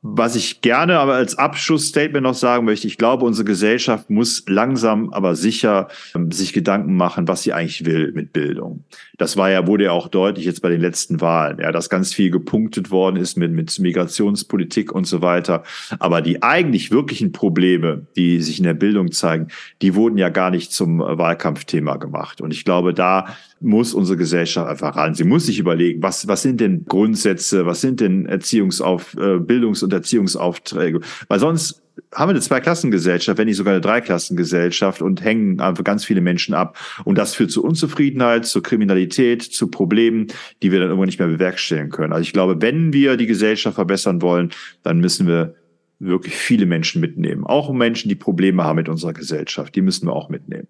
Was ich gerne aber als Abschlussstatement noch sagen möchte, ich glaube, unsere Gesellschaft muss langsam, aber sicher ähm, sich Gedanken machen, was sie eigentlich will mit Bildung. Das war ja, wurde ja auch deutlich jetzt bei den letzten Wahlen, ja, dass ganz viel gepunktet worden ist mit, mit Migrationspolitik und so weiter. Aber die eigentlich wirklichen Probleme, die sich in der Bildung zeigen, die wurden ja gar nicht zum Wahlkampfthema gemacht. Und ich glaube, da muss unsere Gesellschaft einfach ran. Sie muss sich überlegen, was, was sind denn Grundsätze, was sind denn Erziehungsauf, äh, Bildungs- und Erziehungsaufträge? Weil sonst haben wir eine Zweiklassengesellschaft, wenn nicht sogar eine Dreiklassengesellschaft und hängen einfach ganz viele Menschen ab. Und das führt zu Unzufriedenheit, zu Kriminalität, zu Problemen, die wir dann irgendwann nicht mehr bewerkstelligen können. Also ich glaube, wenn wir die Gesellschaft verbessern wollen, dann müssen wir wirklich viele Menschen mitnehmen. Auch Menschen, die Probleme haben mit unserer Gesellschaft, die müssen wir auch mitnehmen.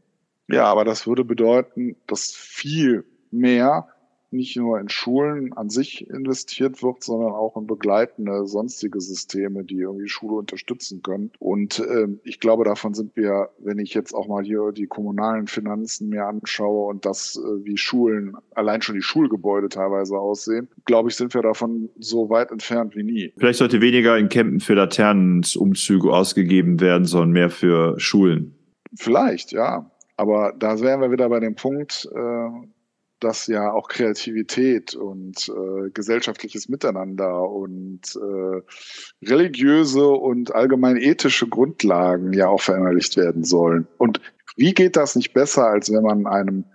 Ja, aber das würde bedeuten, dass viel mehr nicht nur in Schulen an sich investiert wird, sondern auch in begleitende sonstige Systeme, die irgendwie Schule unterstützen können. Und äh, ich glaube, davon sind wir, wenn ich jetzt auch mal hier die kommunalen Finanzen mir anschaue und das, äh, wie Schulen, allein schon die Schulgebäude teilweise aussehen, glaube ich, sind wir davon so weit entfernt wie nie. Vielleicht sollte weniger in Campen für Laternenumzüge ausgegeben werden, sondern mehr für Schulen. Vielleicht, ja. Aber da wären wir wieder bei dem Punkt, äh, dass ja auch Kreativität und äh, gesellschaftliches Miteinander und äh, religiöse und allgemein ethische Grundlagen ja auch verinnerlicht werden sollen. Und wie geht das nicht besser, als wenn man einem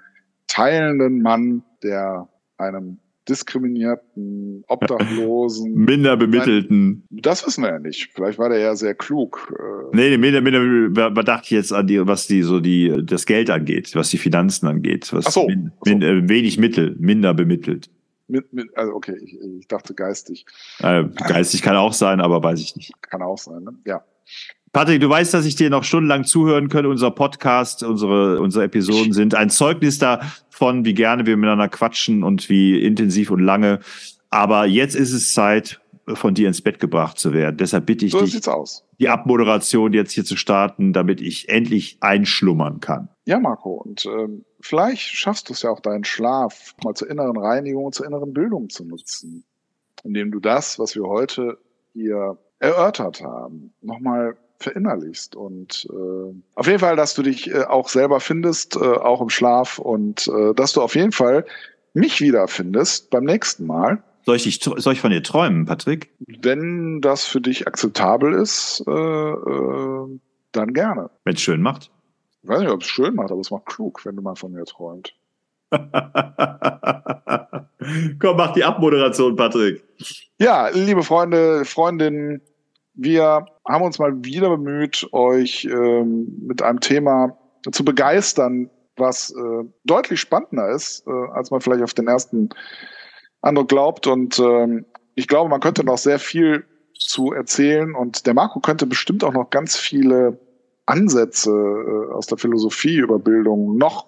teilenden Mann, der einem diskriminierten, Obdachlosen. Minder bemittelten. Das wissen wir ja nicht. Vielleicht war der ja sehr klug. Äh. Nee, minder, minder bedacht jetzt an die, was die, so die, das Geld angeht, was die Finanzen angeht. Was Ach so, min, min, äh, wenig Mittel, minder bemittelt. Mit, mit, also okay, ich, ich dachte geistig. Äh, geistig kann auch sein, aber weiß ich nicht. Kann auch sein, ne? Ja. Patrick, du weißt, dass ich dir noch stundenlang zuhören könnte. Unser Podcast, unsere, unsere Episoden sind ein Zeugnis davon, wie gerne wir miteinander quatschen und wie intensiv und lange. Aber jetzt ist es Zeit, von dir ins Bett gebracht zu werden. Deshalb bitte ich so dich, die Abmoderation jetzt hier zu starten, damit ich endlich einschlummern kann. Ja, Marco. Und ähm, vielleicht schaffst du es ja auch, deinen Schlaf mal zur inneren Reinigung und zur inneren Bildung zu nutzen, indem du das, was wir heute hier erörtert haben, nochmal verinnerlichst und äh, auf jeden Fall, dass du dich äh, auch selber findest, äh, auch im Schlaf und äh, dass du auf jeden Fall mich wiederfindest beim nächsten Mal. Soll ich, dich, soll ich von dir träumen, Patrick? Wenn das für dich akzeptabel ist, äh, äh, dann gerne. Wenn es schön macht? Ich weiß nicht, ob es schön macht, aber es macht klug, wenn du mal von mir träumt. Komm, mach die Abmoderation, Patrick. Ja, liebe Freunde, Freundinnen, wir haben uns mal wieder bemüht, euch ähm, mit einem Thema zu begeistern, was äh, deutlich spannender ist, äh, als man vielleicht auf den ersten Eindruck glaubt. Und ähm, ich glaube, man könnte noch sehr viel zu erzählen. Und der Marco könnte bestimmt auch noch ganz viele Ansätze äh, aus der Philosophie über Bildung noch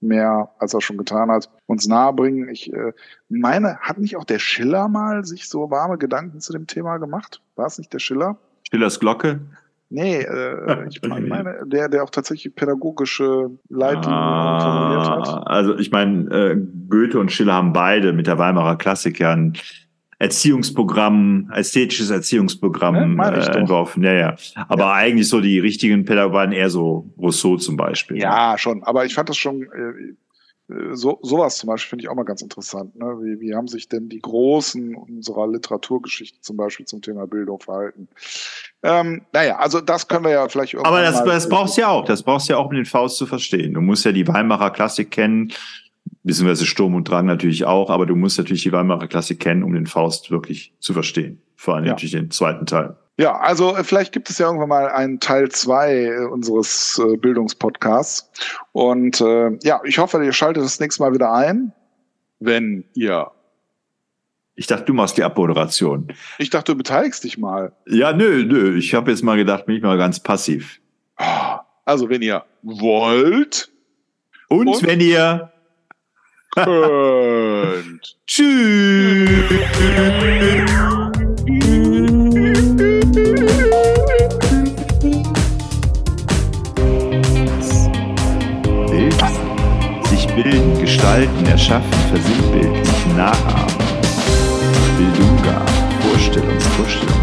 mehr, als er schon getan hat, uns nahebringen. Ich äh, meine, hat nicht auch der Schiller mal sich so warme Gedanken zu dem Thema gemacht? War es nicht der Schiller? Schillers Glocke? Nee, äh, ich meine, der, der auch tatsächlich pädagogische Leitlinien ah, formuliert hat. Also ich meine, äh, Goethe und Schiller haben beide mit der Weimarer Klassik ja ein Erziehungsprogramm, ästhetisches Erziehungsprogramm ja, äh, entworfen. Ja, ja. Aber ja. eigentlich so die richtigen Pädagogen waren eher so Rousseau zum Beispiel. Ja, schon. Aber ich fand das schon, äh, so, sowas zum Beispiel finde ich auch mal ganz interessant. Ne? Wie, wie haben sich denn die Großen unserer Literaturgeschichte zum Beispiel zum Thema Bildung verhalten? Ähm, naja, also das können wir ja vielleicht irgendwann. Aber das, das brauchst du ja auch. Das brauchst du ja auch, um den Faust zu verstehen. Du musst ja die Weimarer Klassik kennen beziehungsweise Sturm und Drang natürlich auch, aber du musst natürlich die Weimarer Klasse kennen, um den Faust wirklich zu verstehen. Vor allem ja. natürlich den zweiten Teil. Ja, also äh, vielleicht gibt es ja irgendwann mal einen Teil zwei äh, unseres äh, Bildungspodcasts. Und äh, ja, ich hoffe, ihr schaltet das nächste Mal wieder ein, wenn ihr Ich dachte, du machst die Abmoderation. Ich dachte, du beteiligst dich mal. Ja, nö, nö. Ich habe jetzt mal gedacht, bin ich mal ganz passiv. Also, wenn ihr wollt Und, Und? wenn ihr könnt. Tschüss. Gestalten, erschaffen, versinnbildlichen, nachahmen. Bildunga, Vorstellung, Vorstellungskraft.